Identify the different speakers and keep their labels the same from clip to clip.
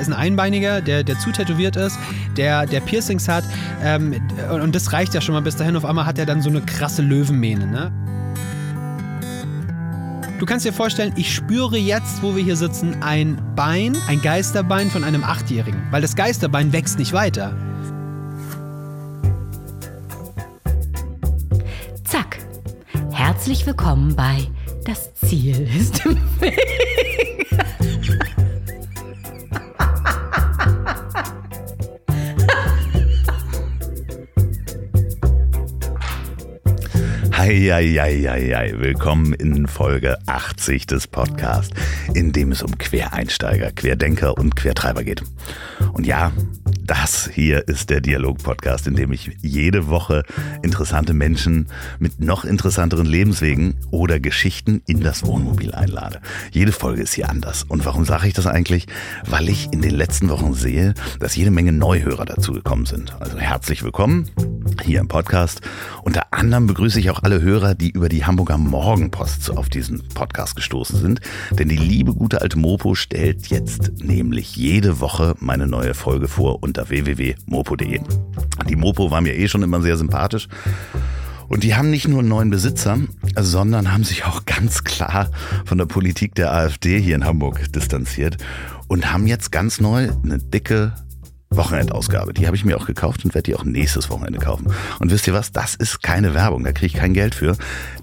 Speaker 1: ist ein Einbeiniger, der, der zu tätowiert ist, der, der Piercings hat. Ähm, und das reicht ja schon mal bis dahin. Auf einmal hat er dann so eine krasse Löwenmähne, ne? Du kannst dir vorstellen, ich spüre jetzt, wo wir hier sitzen, ein Bein, ein Geisterbein von einem Achtjährigen. Weil das Geisterbein wächst nicht weiter.
Speaker 2: Zack. Herzlich willkommen bei Das Ziel ist im Weg.
Speaker 3: Eieieiei, willkommen in Folge 80 des Podcasts, in dem es um Quereinsteiger, Querdenker und Quertreiber geht. Und ja, das hier ist der Dialog-Podcast, in dem ich jede Woche interessante Menschen mit noch interessanteren Lebenswegen oder Geschichten in das Wohnmobil einlade. Jede Folge ist hier anders. Und warum sage ich das eigentlich? Weil ich in den letzten Wochen sehe, dass jede Menge Neuhörer dazugekommen sind. Also herzlich willkommen hier im Podcast. Unter anderem begrüße ich auch alle Hörer, die über die Hamburger Morgenpost auf diesen Podcast gestoßen sind. Denn die liebe gute alte Mopo stellt jetzt nämlich jede Woche meine neue Folge vor unter www.mopo.de. Die Mopo war mir eh schon immer sehr sympathisch. Und die haben nicht nur einen neuen Besitzer, sondern haben sich auch ganz klar von der Politik der AfD hier in Hamburg distanziert und haben jetzt ganz neu eine dicke Wochenendausgabe. Die habe ich mir auch gekauft und werde die auch nächstes Wochenende kaufen. Und wisst ihr was? Das ist keine Werbung. Da kriege ich kein Geld für.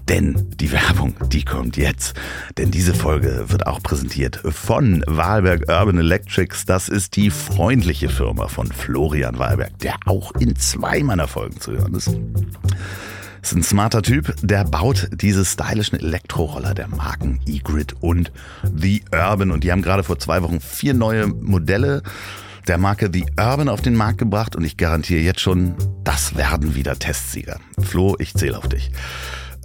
Speaker 3: Denn die Werbung, die kommt jetzt. Denn diese Folge wird auch präsentiert von Wahlberg Urban Electrics. Das ist die freundliche Firma von Florian Wahlberg, der auch in zwei meiner Folgen zu hören ist. Ist ein smarter Typ, der baut diese stylischen Elektroroller der Marken E-Grid und The Urban. Und die haben gerade vor zwei Wochen vier neue Modelle der Marke The Urban auf den Markt gebracht und ich garantiere jetzt schon, das werden wieder Testsieger. Flo, ich zähle auf dich.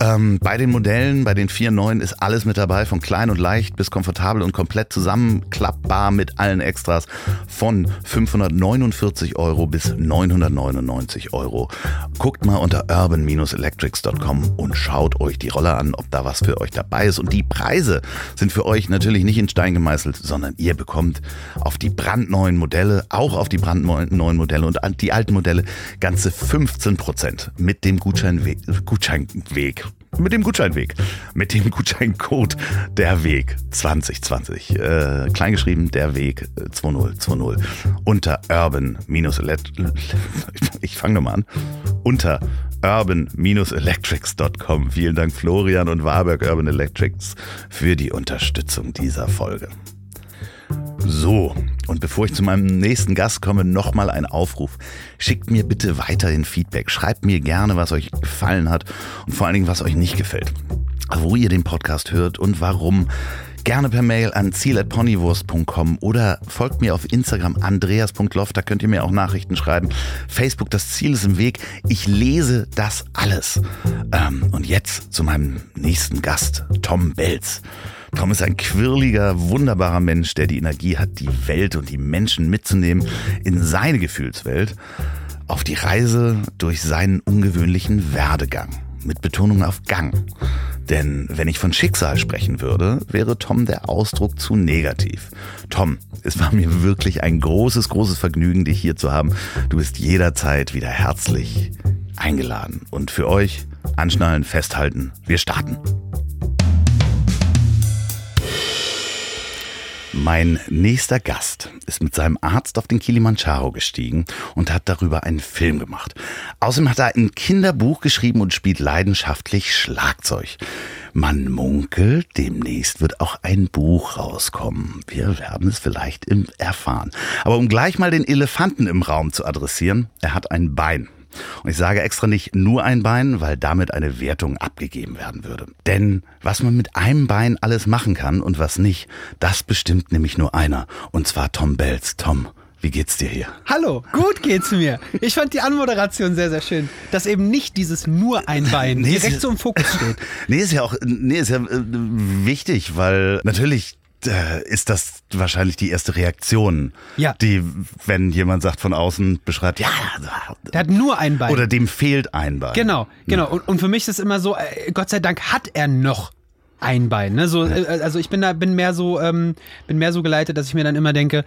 Speaker 3: Ähm, bei den Modellen, bei den 4.9 ist alles mit dabei, von klein und leicht bis komfortabel und komplett zusammenklappbar mit allen Extras von 549 Euro bis 999 Euro. Guckt mal unter urban-electrics.com und schaut euch die Roller an, ob da was für euch dabei ist. Und die Preise sind für euch natürlich nicht in Stein gemeißelt, sondern ihr bekommt auf die brandneuen Modelle, auch auf die brandneuen Modelle und die alten Modelle ganze 15 Prozent mit dem Gutscheinweg, Gutscheinweg mit dem Gutscheinweg, mit dem Gutscheincode der Weg 2020, äh, kleingeschrieben der Weg 2020 unter urban ich fange nochmal an, unter urban-electrics.com. Vielen Dank Florian und Warburg Urban Electrics für die Unterstützung dieser Folge. So, und bevor ich zu meinem nächsten Gast komme, nochmal ein Aufruf. Schickt mir bitte weiterhin Feedback. Schreibt mir gerne, was euch gefallen hat und vor allen Dingen, was euch nicht gefällt. Wo ihr den Podcast hört und warum. Gerne per Mail an ziel.ponywurst.com oder folgt mir auf Instagram andreas.loft, da könnt ihr mir auch Nachrichten schreiben. Facebook, das Ziel ist im Weg. Ich lese das alles. Ähm, und jetzt zu meinem nächsten Gast, Tom Belz. Tom ist ein quirliger, wunderbarer Mensch, der die Energie hat, die Welt und die Menschen mitzunehmen in seine Gefühlswelt auf die Reise durch seinen ungewöhnlichen Werdegang. Mit Betonung auf Gang. Denn wenn ich von Schicksal sprechen würde, wäre Tom der Ausdruck zu negativ. Tom, es war mir wirklich ein großes, großes Vergnügen, dich hier zu haben. Du bist jederzeit wieder herzlich eingeladen. Und für euch anschnallen, festhalten, wir starten. Mein nächster Gast ist mit seinem Arzt auf den Kilimanjaro gestiegen und hat darüber einen Film gemacht. Außerdem hat er ein Kinderbuch geschrieben und spielt leidenschaftlich Schlagzeug. Man munkelt, demnächst wird auch ein Buch rauskommen. Wir werden es vielleicht erfahren. Aber um gleich mal den Elefanten im Raum zu adressieren, er hat ein Bein. Und ich sage extra nicht nur ein Bein, weil damit eine Wertung abgegeben werden würde. Denn was man mit einem Bein alles machen kann und was nicht, das bestimmt nämlich nur einer. Und zwar Tom Bells. Tom, wie geht's dir hier?
Speaker 1: Hallo, gut geht's mir. Ich fand die Anmoderation sehr, sehr schön, dass eben nicht dieses nur ein Bein nee, direkt so im Fokus steht.
Speaker 3: Nee, ist ja auch, nee, ist ja äh, wichtig, weil natürlich äh, ist das wahrscheinlich die erste Reaktion, ja. die, wenn jemand sagt von außen, beschreibt, ja,
Speaker 1: der hat nur ein Bein.
Speaker 3: Oder dem fehlt ein Bein.
Speaker 1: Genau, genau. Und, und für mich ist es immer so, äh, Gott sei Dank hat er noch ein Bein. Ne? So, äh, also ich bin da, bin mehr so, ähm, bin mehr so geleitet, dass ich mir dann immer denke,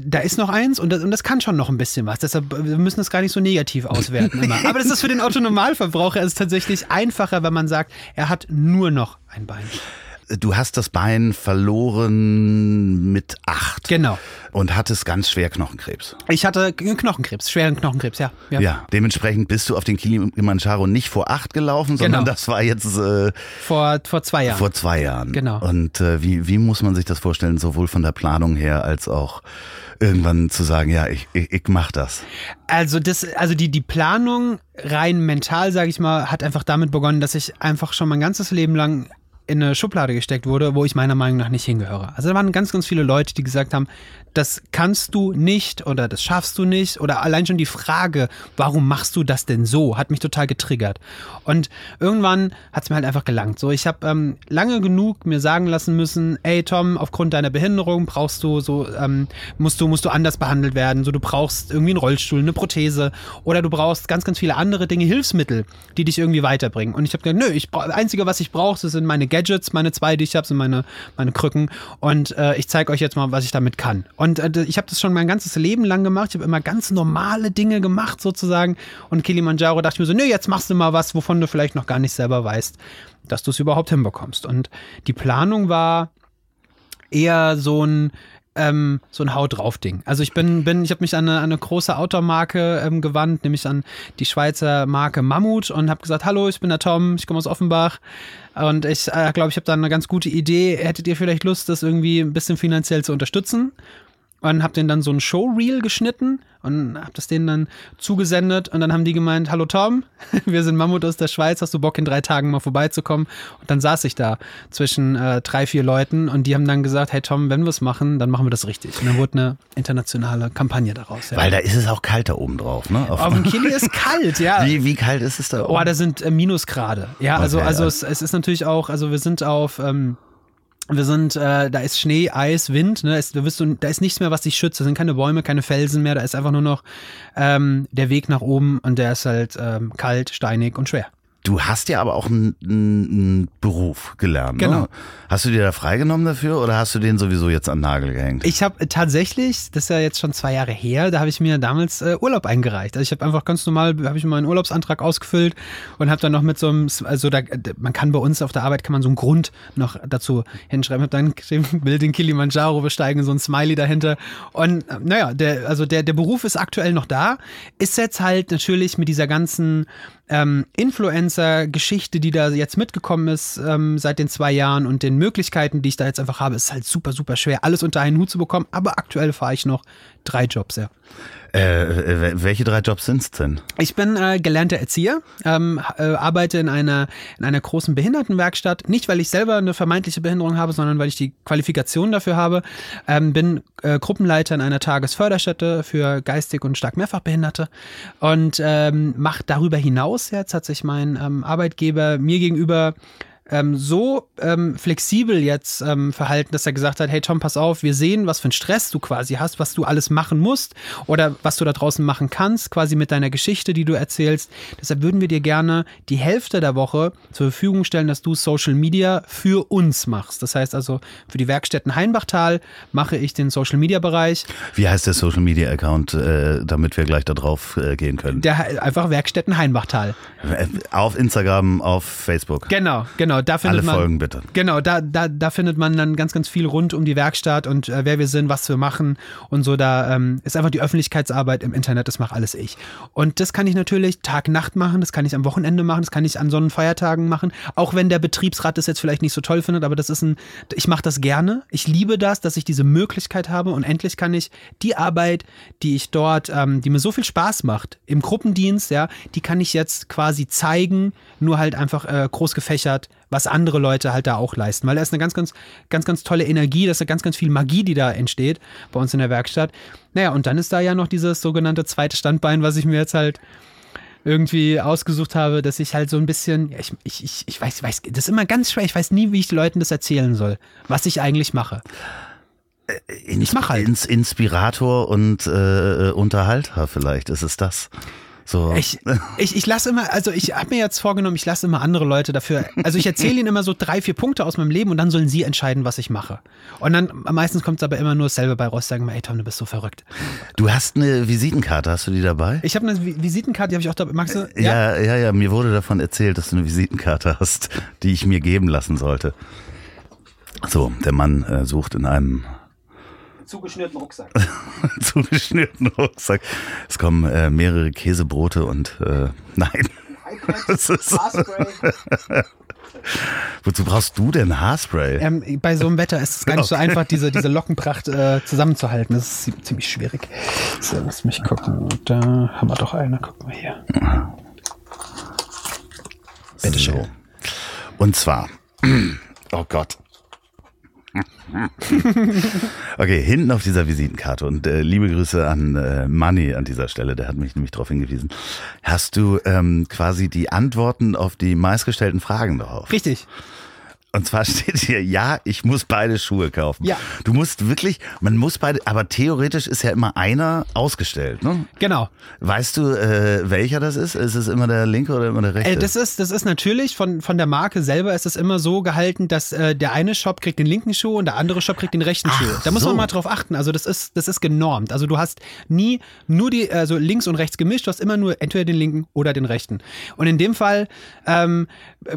Speaker 1: da ist noch eins und das, und das kann schon noch ein bisschen was. Deshalb wir müssen das gar nicht so negativ auswerten immer. Aber das ist für den Autonormalverbraucher ist tatsächlich einfacher, wenn man sagt, er hat nur noch ein Bein.
Speaker 3: Du hast das Bein verloren mit acht.
Speaker 1: Genau.
Speaker 3: Und hattest ganz schwer Knochenkrebs.
Speaker 1: Ich hatte Knochenkrebs, schweren Knochenkrebs, ja.
Speaker 3: Ja, ja dementsprechend bist du auf den Kilimanjaro nicht vor acht gelaufen, sondern
Speaker 1: Genau.
Speaker 3: das war jetzt äh,
Speaker 1: Vor, vor zwei Jahren.
Speaker 3: vor zwei Jahren.
Speaker 1: Genau.
Speaker 3: Und äh, wie, wie muss man sich das vorstellen, sowohl von der Planung her als auch irgendwann zu sagen, ja, ich, ich, ich mach das.
Speaker 1: Also das, also die, die Planung rein mental, sage ich mal, hat einfach damit begonnen, dass ich einfach schon mein ganzes Leben lang in eine Schublade gesteckt wurde, wo ich meiner Meinung nach nicht hingehöre. Also da waren ganz, ganz viele Leute, die gesagt haben, das kannst du nicht oder das schaffst du nicht oder allein schon die Frage, warum machst du das denn so, hat mich total getriggert. Und irgendwann hat es mir halt einfach gelangt. So, ich habe ähm, lange genug mir sagen lassen müssen, ey Tom, aufgrund deiner Behinderung brauchst du so, ähm, musst du musst du anders behandelt werden. So, du brauchst irgendwie einen Rollstuhl, eine Prothese oder du brauchst ganz, ganz viele andere Dinge, Hilfsmittel, die dich irgendwie weiterbringen. Und ich habe gesagt, nö, ich brauch, einzige, was ich brauche, sind meine Gadgets, meine zwei, die ich habe, sind meine meine Krücken. Und äh, ich zeige euch jetzt mal, was ich damit kann. Und äh, ich habe das schon mein ganzes Leben lang gemacht. Ich habe immer ganz normale Dinge gemacht sozusagen. Und Kilimanjaro dachte ich mir so, nö, jetzt machst du mal was, wovon du vielleicht noch gar nicht selber weißt, dass du es überhaupt hinbekommst. Und die Planung war eher so ein ähm, so ein Haut drauf Ding. Also ich bin bin ich habe mich an eine, eine große Automarke ähm, gewandt, nämlich an die Schweizer Marke Mammut und habe gesagt, hallo, ich bin der Tom, ich komme aus Offenbach und ich äh, glaube, ich habe da eine ganz gute Idee. Hättet ihr vielleicht Lust, das irgendwie ein bisschen finanziell zu unterstützen? Und hab denen dann so ein Showreel geschnitten und hab das denen dann zugesendet und dann haben die gemeint, hallo Tom, wir sind Mammut aus der Schweiz, hast du Bock in drei Tagen mal vorbeizukommen? Und dann saß ich da zwischen äh, drei, vier Leuten und die haben dann gesagt, hey Tom, wenn wir es machen, dann machen wir das richtig. Und dann wurde eine internationale Kampagne daraus. Ja.
Speaker 3: Weil da ist es auch kalt da oben drauf, ne? Auf,
Speaker 1: Auf dem Kili ist kalt, ja.
Speaker 3: wie, wie kalt ist es da oben?
Speaker 1: Oh, da sind äh, Minusgrade. Ja, also,
Speaker 3: Okay,
Speaker 1: also
Speaker 3: ja.
Speaker 1: es, es ist natürlich auch, also wir sind auf, ähm, wir sind, äh, da ist Schnee, Eis, Wind, ne? Es, da, wirst du, da ist nichts mehr, was dich schützt. Da sind keine Bäume, keine Felsen mehr. Da ist einfach nur noch ähm, der Weg nach oben und der ist halt ähm, kalt, steinig und schwer.
Speaker 3: Du hast ja aber auch einen, einen Beruf gelernt.
Speaker 1: Genau.
Speaker 3: Ne? Hast du dir da freigenommen dafür oder hast du den sowieso jetzt an den Nagel gehängt?
Speaker 1: Ich habe tatsächlich, das ist ja jetzt schon zwei Jahre her, da habe ich mir damals äh, Urlaub eingereicht. Also ich habe einfach ganz normal, habe ich meinen Urlaubsantrag ausgefüllt und habe dann noch mit so einem, also da, man kann bei uns auf der Arbeit kann man so einen Grund noch dazu hinschreiben. Habe dann geschrieben, will den Kilimanjaro besteigen, so ein Smiley dahinter. Und äh, naja, der, also der, der Beruf ist aktuell noch da, ist jetzt halt natürlich mit dieser ganzen ähm, Influencer-Geschichte, die da jetzt mitgekommen ist ähm, seit den zwei Jahren und den Möglichkeiten, die ich da jetzt einfach habe, ist halt super, super schwer, alles unter einen Hut zu bekommen. Aber aktuell fahre ich noch drei Jobs, ja.
Speaker 3: Äh, welche drei Jobs sind's denn?
Speaker 1: Ich bin äh, gelernter Erzieher, ähm, äh, arbeite in einer, in einer großen Behindertenwerkstatt. Nicht, weil ich selber eine vermeintliche Behinderung habe, sondern weil ich die Qualifikation dafür habe. Ähm, bin äh, Gruppenleiter in einer Tagesförderstätte für geistig und stark Mehrfachbehinderte und ähm, mache darüber hinaus jetzt hat sich mein ähm, Arbeitgeber mir gegenüber ähm, so ähm, flexibel jetzt ähm, verhalten, dass er gesagt hat, hey Tom, pass auf, wir sehen, was für einen Stress du quasi hast, was du alles machen musst oder was du da draußen machen kannst, quasi mit deiner Geschichte, die du erzählst. Deshalb würden wir dir gerne die Hälfte der Woche zur Verfügung stellen, dass du Social Media für uns machst. Das heißt also, für die Werkstätten Heinbachtal mache ich den Social Media Bereich.
Speaker 3: Wie heißt der Social Media Account, äh, damit wir gleich da drauf äh, gehen können?
Speaker 1: Der einfach Werkstätten Heinbachtal.
Speaker 3: Äh, Auf Instagram, auf Facebook.
Speaker 1: Genau, genau. Da findet
Speaker 3: Alle
Speaker 1: man,
Speaker 3: Folgen bitte.
Speaker 1: Genau, da, da, da findet man dann ganz, ganz viel rund um die Werkstatt und äh, wer wir sind, was wir machen und so. Da ähm, ist einfach die Öffentlichkeitsarbeit im Internet, das mache alles ich. Und das kann ich natürlich Tag, Nacht machen, das kann ich am Wochenende machen, das kann ich an Sonnenfeiertagen machen, auch wenn der Betriebsrat das jetzt vielleicht nicht so toll findet, aber das ist ein, ich mache das gerne. Ich liebe das, dass ich diese Möglichkeit habe und endlich kann ich die Arbeit, die ich dort, ähm, die mir so viel Spaß macht, im Gruppendienst, ja, die kann ich jetzt quasi zeigen, nur halt einfach äh, groß gefächert, was andere Leute halt da auch leisten. Weil da ist eine ganz, ganz, ganz, ganz tolle Energie, da ist eine ganz, ganz viel Magie, die da entsteht bei uns in der Werkstatt. Naja, und dann ist da ja noch dieses sogenannte zweite Standbein, was ich mir jetzt halt irgendwie ausgesucht habe, dass ich halt so ein bisschen, ja, ich, ich, ich, ich weiß, ich weiß, das ist immer ganz schwer, ich weiß nie, wie ich den Leuten das erzählen soll, was ich eigentlich mache.
Speaker 3: Ins
Speaker 1: mach halt.
Speaker 3: Ins Inspirator und äh, Unterhalter vielleicht ist es das. So.
Speaker 1: Ich, ich, ich lasse immer, also ich habe mir jetzt vorgenommen, ich lasse immer andere Leute dafür, also ich erzähle ihnen immer so drei, vier Punkte aus meinem Leben und dann sollen sie entscheiden, was ich mache. Und dann meistens kommt es aber immer nur dasselbe bei raus, sagen, ey Tom, du bist so verrückt.
Speaker 3: Du hast eine Visitenkarte, hast du die dabei?
Speaker 1: Ich habe eine Vi- Visitenkarte, die habe ich auch dabei. Magst du?
Speaker 3: Ja, ja, ja, mir wurde davon erzählt, dass du eine Visitenkarte hast, die ich mir geben lassen sollte. So, der Mann äh, sucht in einem
Speaker 1: Zugeschnürten Rucksack.
Speaker 3: zugeschnürten Rucksack. Es kommen äh, mehrere Käsebrote und äh, nein. Wozu brauchst du denn Haarspray?
Speaker 1: Ähm, bei so einem Wetter ist es gar nicht so einfach, diese, diese Lockenpracht äh, zusammenzuhalten. Das ist zie- ziemlich schwierig. So, lass mich gucken. Da haben wir doch eine. Guck mal hier. Bitteschön.
Speaker 3: So. Und zwar, oh Gott. Okay, hinten auf dieser Visitenkarte und äh, liebe Grüße an äh, Manny an dieser Stelle, der hat mich nämlich darauf hingewiesen. Hast du ähm, quasi die Antworten auf die meistgestellten Fragen drauf?
Speaker 1: Richtig.
Speaker 3: Und zwar steht hier, ja, ich muss beide Schuhe kaufen.
Speaker 1: Ja.
Speaker 3: Du musst wirklich, man muss beide, aber theoretisch ist ja immer einer ausgestellt, ne?
Speaker 1: Genau.
Speaker 3: Weißt du, äh, welcher das ist? Ist es immer der linke oder immer der rechte?
Speaker 1: Äh, das, ist, das ist natürlich von, von der Marke selber ist es immer so gehalten, dass äh, der eine Shop kriegt den linken Schuh und der andere Shop kriegt den rechten
Speaker 3: Ach
Speaker 1: Schuh. Da muss
Speaker 3: so.
Speaker 1: man mal drauf achten. Also das ist, das ist genormt. Also du hast nie nur die, also links und rechts gemischt, du hast immer nur entweder den linken oder den rechten. Und in dem Fall ähm,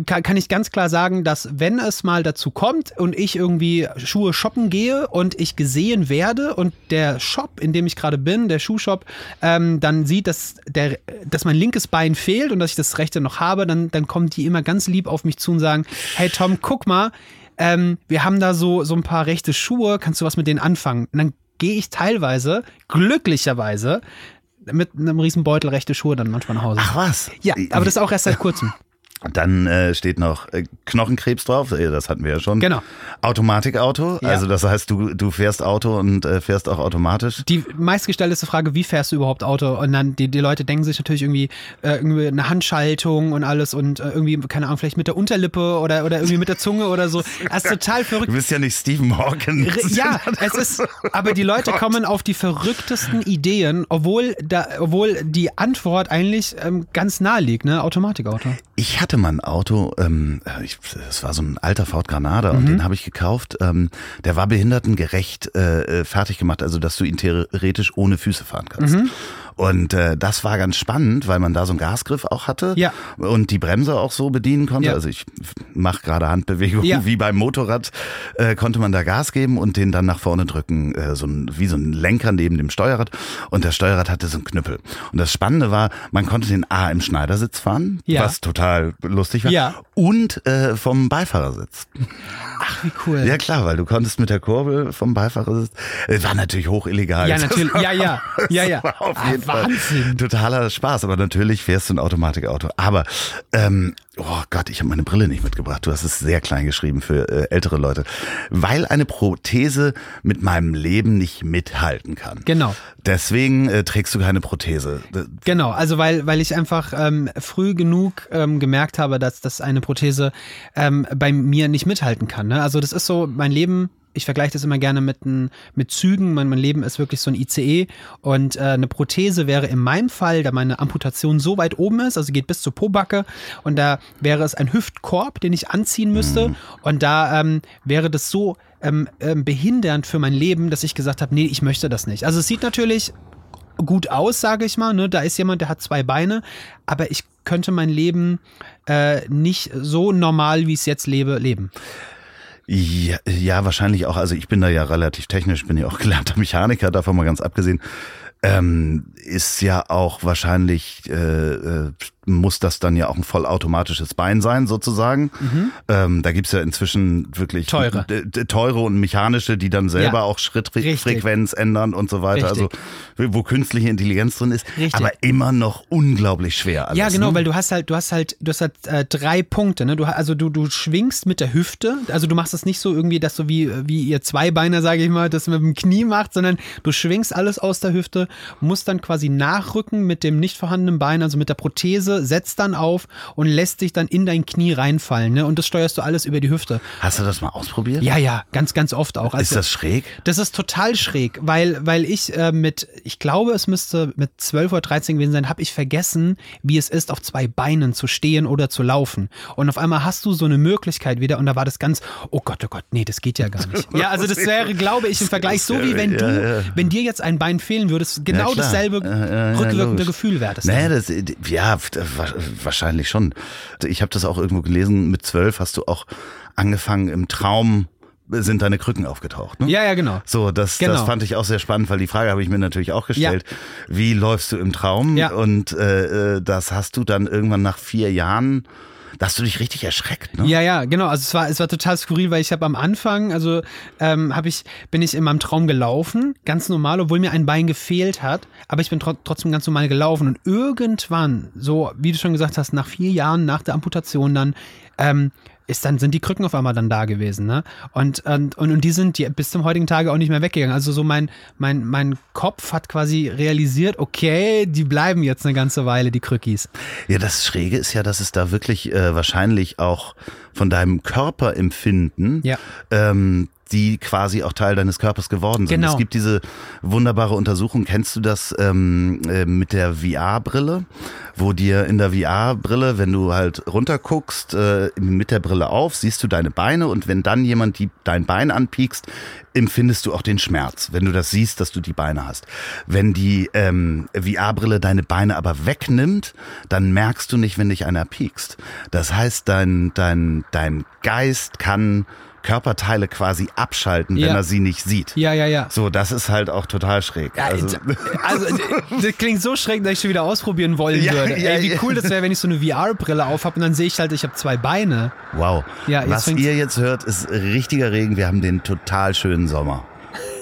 Speaker 1: kann, kann ich ganz klar sagen, dass wenn es mal dazu kommt und ich irgendwie Schuhe shoppen gehe und ich gesehen werde und der Shop, in dem ich gerade bin, der Schuhshop, ähm, dann sieht, dass, der, dass mein linkes Bein fehlt und dass ich das rechte noch habe, dann, dann kommen die immer ganz lieb auf mich zu und sagen, hey Tom, guck mal, ähm, wir haben da so, so ein paar rechte Schuhe, kannst du was mit denen anfangen? Und dann gehe ich teilweise, glücklicherweise, mit einem riesen Beutel rechte Schuhe dann manchmal nach Hause.
Speaker 3: Ach was?
Speaker 1: Ja, aber das ist auch erst seit kurzem.
Speaker 3: Dann äh, steht noch äh, Knochenkrebs drauf, das hatten wir ja schon.
Speaker 1: Genau.
Speaker 3: Automatikauto,
Speaker 1: Ja.
Speaker 3: also das heißt, du, du fährst Auto und äh, fährst auch automatisch.
Speaker 1: Die meistgestellteste Frage, wie fährst du überhaupt Auto? Und dann, die, die Leute denken sich natürlich irgendwie, äh, irgendwie eine Handschaltung und alles und äh, irgendwie, keine Ahnung, vielleicht mit der Unterlippe oder, oder irgendwie mit der Zunge oder so. Das ist total verrückt.
Speaker 3: Du bist ja nicht Stephen Hawking.
Speaker 1: Ja, es ist, aber die Leute kommen auf die verrücktesten Ideen, obwohl, da, obwohl die Antwort eigentlich ähm, ganz nahe liegt, ne? Automatikauto.
Speaker 3: Ich hatte mal ein Auto, ähm, ich, es war so ein alter Ford Granada
Speaker 1: Mhm.
Speaker 3: und den habe ich gekauft. Ähm, der war behindertengerecht äh, äh, fertig gemacht, also dass du ihn theoretisch ohne Füße fahren kannst.
Speaker 1: Mhm.
Speaker 3: Und äh, das war ganz spannend, weil man da so einen Gasgriff auch hatte
Speaker 1: Ja.
Speaker 3: und die Bremse auch so bedienen konnte.
Speaker 1: Ja.
Speaker 3: Also ich mache gerade Handbewegungen
Speaker 1: Ja.
Speaker 3: wie beim Motorrad, äh, konnte man da Gas geben und den dann nach vorne drücken, äh, so ein, wie so ein Lenker neben dem Steuerrad. Und das Steuerrad hatte so einen Knüppel. Und das Spannende war, man konnte den A im Schneidersitz fahren,
Speaker 1: Ja.
Speaker 3: was total lustig war,
Speaker 1: Ja.
Speaker 3: und äh, vom Beifahrersitz.
Speaker 1: Ach, wie cool.
Speaker 3: Ja klar, weil du konntest mit der Kurbel vom Beifahrersitz, äh, war natürlich hoch illegal.
Speaker 1: Ja, natürlich. Ja, ja. Ja, ja.
Speaker 3: Auf
Speaker 1: Ah,
Speaker 3: jeden
Speaker 1: Wahnsinn.
Speaker 3: totaler Spaß, aber natürlich fährst du ein Automatikauto. Aber, ähm, oh Gott, ich habe meine Brille nicht mitgebracht. Du hast es sehr klein geschrieben für äh, ältere Leute. Weil eine Prothese mit meinem Leben nicht mithalten kann.
Speaker 1: Genau.
Speaker 3: Deswegen äh, trägst du keine Prothese.
Speaker 1: Genau, also weil, weil ich einfach ähm, früh genug ähm, gemerkt habe, dass, dass eine Prothese ähm, bei mir nicht mithalten kann. Ne? Also das ist so, mein Leben, ich vergleiche das immer gerne mit, n- mit Zügen, mein, mein Leben ist wirklich so ein ICE und äh, eine Prothese wäre in meinem Fall, da meine Amputation so weit oben ist, also geht bis zur Pobacke und da wäre es ein Hüftkorb, den ich anziehen müsste und da ähm, wäre das so ähm, ähm, behindernd für mein Leben, dass ich gesagt habe, nee, ich möchte das nicht. Also es sieht natürlich gut aus, sage ich mal. Ne? Da ist jemand, der hat zwei Beine, aber ich könnte mein Leben äh, nicht so normal, wie ich es jetzt lebe, leben.
Speaker 3: Ja, ja, wahrscheinlich auch. Also ich bin da ja relativ technisch, bin ja auch gelernter Mechaniker, davon mal ganz abgesehen. Ähm, ist ja auch wahrscheinlich, äh, äh, muss das dann ja auch ein vollautomatisches Bein sein, sozusagen. Ähm, da gibt's ja inzwischen wirklich
Speaker 1: Mhm. Teure.
Speaker 3: teure und mechanische, die dann selber
Speaker 1: Ja.
Speaker 3: auch. Schrittfrequenz ändern und so weiter.
Speaker 1: Richtig.
Speaker 3: Also wo künstliche Intelligenz drin ist,
Speaker 1: Richtig.
Speaker 3: aber immer noch unglaublich schwer. Alles,
Speaker 1: ja, genau,
Speaker 3: ne?
Speaker 1: weil du hast halt, du hast halt, du hast halt äh, drei Punkte. Ne? Du, also du, du schwingst mit der Hüfte. Also du machst es nicht so irgendwie, dass du wie, wie ihr Zweibeiner, sage ich mal, das mit dem Knie macht, sondern du schwingst alles aus der Hüfte, musst dann quasi nachrücken mit dem nicht vorhandenen Bein, also mit der Prothese Ferse, setzt dann auf und lässt dich dann in dein Knie reinfallen. Ne? Und das steuerst du alles über die Hüfte.
Speaker 3: Hast du das mal ausprobiert?
Speaker 1: Ja, ja, ganz, ganz oft auch. Also,
Speaker 3: ist das schräg?
Speaker 1: Das ist total schräg, weil, weil ich äh, mit, ich glaube, es müsste mit 12 oder 13 gewesen sein, habe ich vergessen, wie es ist, auf zwei Beinen zu stehen oder zu laufen. Und auf einmal hast du so eine Möglichkeit wieder und da war das ganz, oh Gott, oh Gott, nee, das geht ja gar nicht. Ja, also das wäre, glaube ich, im Vergleich so wie wenn du,
Speaker 3: Ja, ja.
Speaker 1: wenn dir jetzt ein Bein fehlen würde, genau
Speaker 3: Ja,
Speaker 1: dasselbe rückwirkende. Gefühl wäre das. Dann.
Speaker 3: das, ja, wahrscheinlich schon. Ich habe das auch irgendwo gelesen, mit zwölf hast du auch angefangen, im Traum sind deine Krücken aufgetaucht. Ne?
Speaker 1: Ja, ja, genau.
Speaker 3: So, das, das
Speaker 1: Genau.
Speaker 3: fand ich auch sehr spannend, weil die Frage habe ich mir natürlich auch gestellt. Wie läufst du im Traum?
Speaker 1: Ja.
Speaker 3: Und äh, äh, das hast du dann irgendwann nach vier Jahren, hast du dich richtig erschreckt, ne?
Speaker 1: Ja, ja, genau. Also es war, es war total skurril, weil ich habe am Anfang, also ähm, habe ich, bin ich in meinem Traum gelaufen, ganz normal, obwohl mir ein Bein gefehlt hat, aber ich bin tro trotzdem ganz normal gelaufen und irgendwann, so wie du schon gesagt hast, nach vier Jahren nach der Amputation dann, ähm, ist dann sind die Krücken auf einmal dann da gewesen, ne? Und und und, und die sind die bis zum heutigen Tage auch nicht mehr weggegangen. Also so mein mein mein Kopf hat quasi realisiert, okay, die bleiben jetzt eine ganze Weile die Krückis.
Speaker 3: Ja, das Schräge ist ja, dass es da wirklich äh, wahrscheinlich auch von deinem Körperempfinden,
Speaker 1: Ja.
Speaker 3: ähm, die quasi auch Teil deines Körpers geworden sind.
Speaker 1: Genau.
Speaker 3: Es gibt diese wunderbare Untersuchung, kennst du das ähm, äh, mit der VR-Brille, wo dir in der VR-Brille, wenn du halt runterguckst, äh, mit der Brille auf, siehst du deine Beine und wenn dann jemand die, dein Bein anpiekst, empfindest du auch den Schmerz, wenn du das siehst, dass du die Beine hast. Wenn die ähm, VR-Brille deine Beine aber wegnimmt, dann merkst du nicht, wenn dich einer piekst. Das heißt, dein, dein, dein Geist kann Körperteile quasi abschalten, wenn
Speaker 1: Ja.
Speaker 3: er sie nicht sieht.
Speaker 1: Ja, ja, ja.
Speaker 3: So, das ist halt auch total schräg.
Speaker 1: Ja,
Speaker 3: also,
Speaker 1: also, das klingt so schräg, dass ich schon wieder ausprobieren wollen
Speaker 3: Ja,
Speaker 1: würde. Ey, wie cool das wäre, wenn ich so eine VR-Brille aufhab und dann sehe ich halt, ich habe zwei Beine.
Speaker 3: wow. Was ihr jetzt hört, ist richtiger Regen. Wir haben den total schönen Sommer.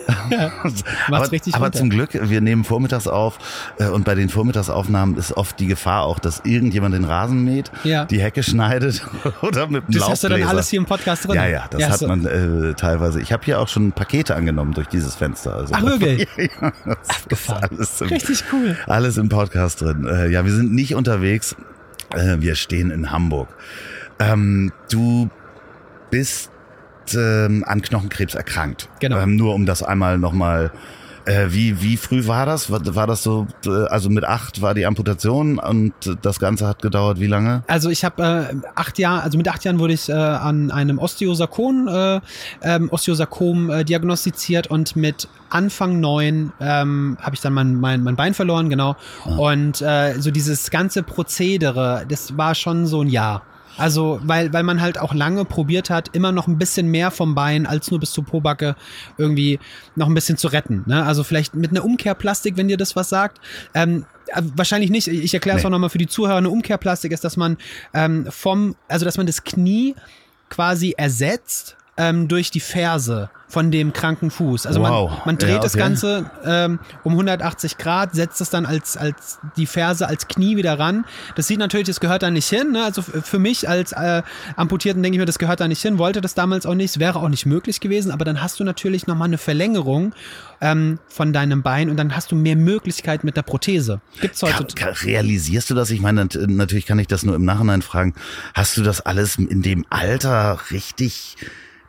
Speaker 3: aber,
Speaker 1: richtig
Speaker 3: aber
Speaker 1: runter.
Speaker 3: zum Glück, wir nehmen vormittags auf äh, und bei den Vormittagsaufnahmen ist oft die Gefahr auch, dass irgendjemand den Rasen mäht,
Speaker 1: Ja.
Speaker 3: die Hecke schneidet oder mit dem
Speaker 1: Das hast du dann alles hier im Podcast drin.
Speaker 3: Ja, ja, das hat
Speaker 1: so.
Speaker 3: man äh, teilweise. Ich habe hier auch schon Pakete angenommen durch dieses Fenster. Also
Speaker 1: Ach, wirklich?
Speaker 3: ja,
Speaker 1: Abgefahren.
Speaker 3: Alles im,
Speaker 1: Richtig cool.
Speaker 3: Alles im Podcast drin. Äh, ja, wir sind nicht unterwegs. Äh, wir stehen in Hamburg. Ähm, du bist ähm, an Knochenkrebs erkrankt.
Speaker 1: Genau.
Speaker 3: Ähm, nur um das einmal nochmal. Äh, wie, wie früh war das? War, war das so, äh, also mit acht war die Amputation und das Ganze hat gedauert wie lange?
Speaker 1: Also ich habe äh, acht Jahre, also mit acht Jahren wurde ich äh, an einem Osteosarkom, äh, ähm, Osteosarkom äh, diagnostiziert und mit Anfang neun ähm, habe ich dann mein, mein, mein Bein verloren, genau. Und äh, so dieses ganze Prozedere, das war schon so ein Jahr. Also, weil, weil man halt auch lange probiert hat, immer noch ein bisschen mehr vom Bein als nur bis zur Pobacke irgendwie noch ein bisschen zu retten. Ne? Also vielleicht mit einer Umkehrplastik, wenn dir das was sagt. Ähm, äh, wahrscheinlich nicht. Ich erkläre es
Speaker 3: Nee.
Speaker 1: auch nochmal für die Zuhörer. Eine Umkehrplastik ist, dass man ähm, vom, also dass man das Knie quasi ersetzt ähm, durch die Ferse von dem kranken Fuß. Also
Speaker 3: Wow.
Speaker 1: man, man dreht
Speaker 3: Ja,
Speaker 1: das
Speaker 3: okay.
Speaker 1: Ganze ähm, um 180 Grad, setzt es dann als, als die Ferse als Knie wieder ran. Das sieht natürlich, das gehört da nicht hin. Ne? Also für mich als äh, Amputierten denke ich mir, das gehört da nicht hin, wollte das damals auch nicht, wäre auch nicht möglich gewesen, aber dann hast du natürlich nochmal eine Verlängerung ähm, von deinem Bein und dann hast du mehr Möglichkeit mit der Prothese. Gibt's heute.
Speaker 3: Ka- realisierst du das? Ich meine, nat- natürlich kann ich das nur im Nachhinein fragen. Hast du das alles in dem Alter richtig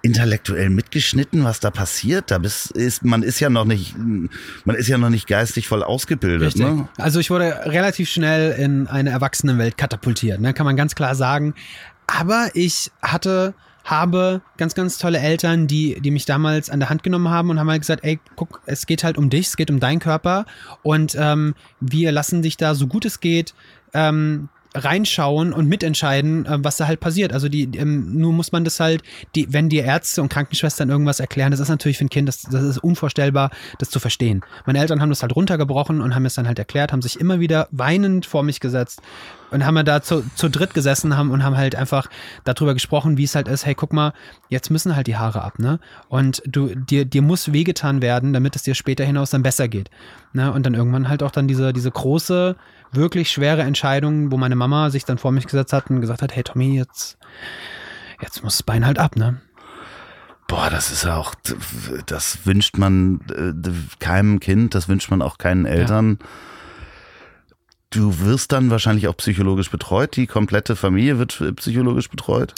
Speaker 3: intellektuell mitgeschnitten, was da passiert? Da bist, ist, man ist ja noch nicht, man ist ja noch nicht geistig voll ausgebildet,
Speaker 1: Richtig.
Speaker 3: ne?
Speaker 1: Also ich wurde relativ schnell in eine Erwachsenenwelt katapultiert, ne? kann man ganz klar sagen. Aber ich hatte, habe ganz, ganz tolle Eltern, die, die mich damals an der Hand genommen haben und haben halt gesagt, ey, guck, es geht halt um dich, es geht um deinen Körper und ähm, wir lassen dich da so gut es geht ähm, reinschauen und mitentscheiden, äh, was da halt passiert. Also die, ähm, nur muss man das halt, die, wenn dir Ärzte und Krankenschwestern irgendwas erklären, das ist natürlich für ein Kind, das, das ist unvorstellbar, das zu verstehen. Meine Eltern haben das halt runtergebrochen und haben es dann halt erklärt, haben sich immer wieder weinend vor mich gesetzt und haben wir da zu, zu dritt gesessen haben und haben halt einfach darüber gesprochen, wie es halt ist, hey, guck mal, jetzt müssen halt die Haare ab, ne? Und du, dir, dir muss wehgetan werden, damit es dir später hinaus dann besser geht. Ne? Und dann irgendwann halt auch dann diese, diese große, wirklich schwere Entscheidung, wo meine Mama sich dann vor mich gesetzt hat und gesagt hat, hey Tommy, jetzt, jetzt muss das Bein halt ab, ne?
Speaker 3: Boah, das ist ja auch, das wünscht man äh, keinem Kind, das wünscht man auch keinen Eltern. du wirst dann wahrscheinlich auch psychologisch betreut. Die komplette Familie wird psychologisch betreut.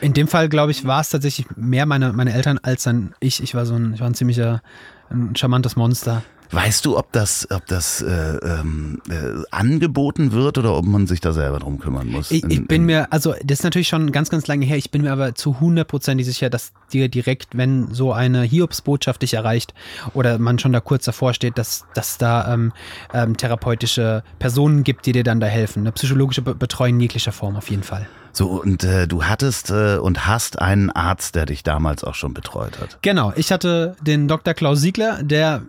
Speaker 1: In dem Fall, glaube ich, war es tatsächlich mehr meine, meine Eltern als dann ich. Ich war so ein, ich war ein ziemlicher, ein charmantes Monster.
Speaker 3: Weißt du, ob das, ob das äh, ähm, äh, angeboten wird oder ob man sich da selber drum kümmern muss?
Speaker 1: Ich, ich bin mir, also das ist natürlich schon ganz, ganz lange her, ich bin mir aber zu hundertprozentig sicher, dass dir direkt, wenn so eine Hiobsbotschaft dich erreicht oder man schon da kurz davor steht, dass, dass da ähm, ähm, therapeutische Personen gibt, die dir dann da helfen. Eine psychologische Betreuung in jeglicher Form auf jeden Fall.
Speaker 3: So, und äh, du hattest äh, und hast einen Arzt, der dich damals auch schon betreut hat.
Speaker 1: Genau, ich hatte den Dr. Klaus Siegler, der,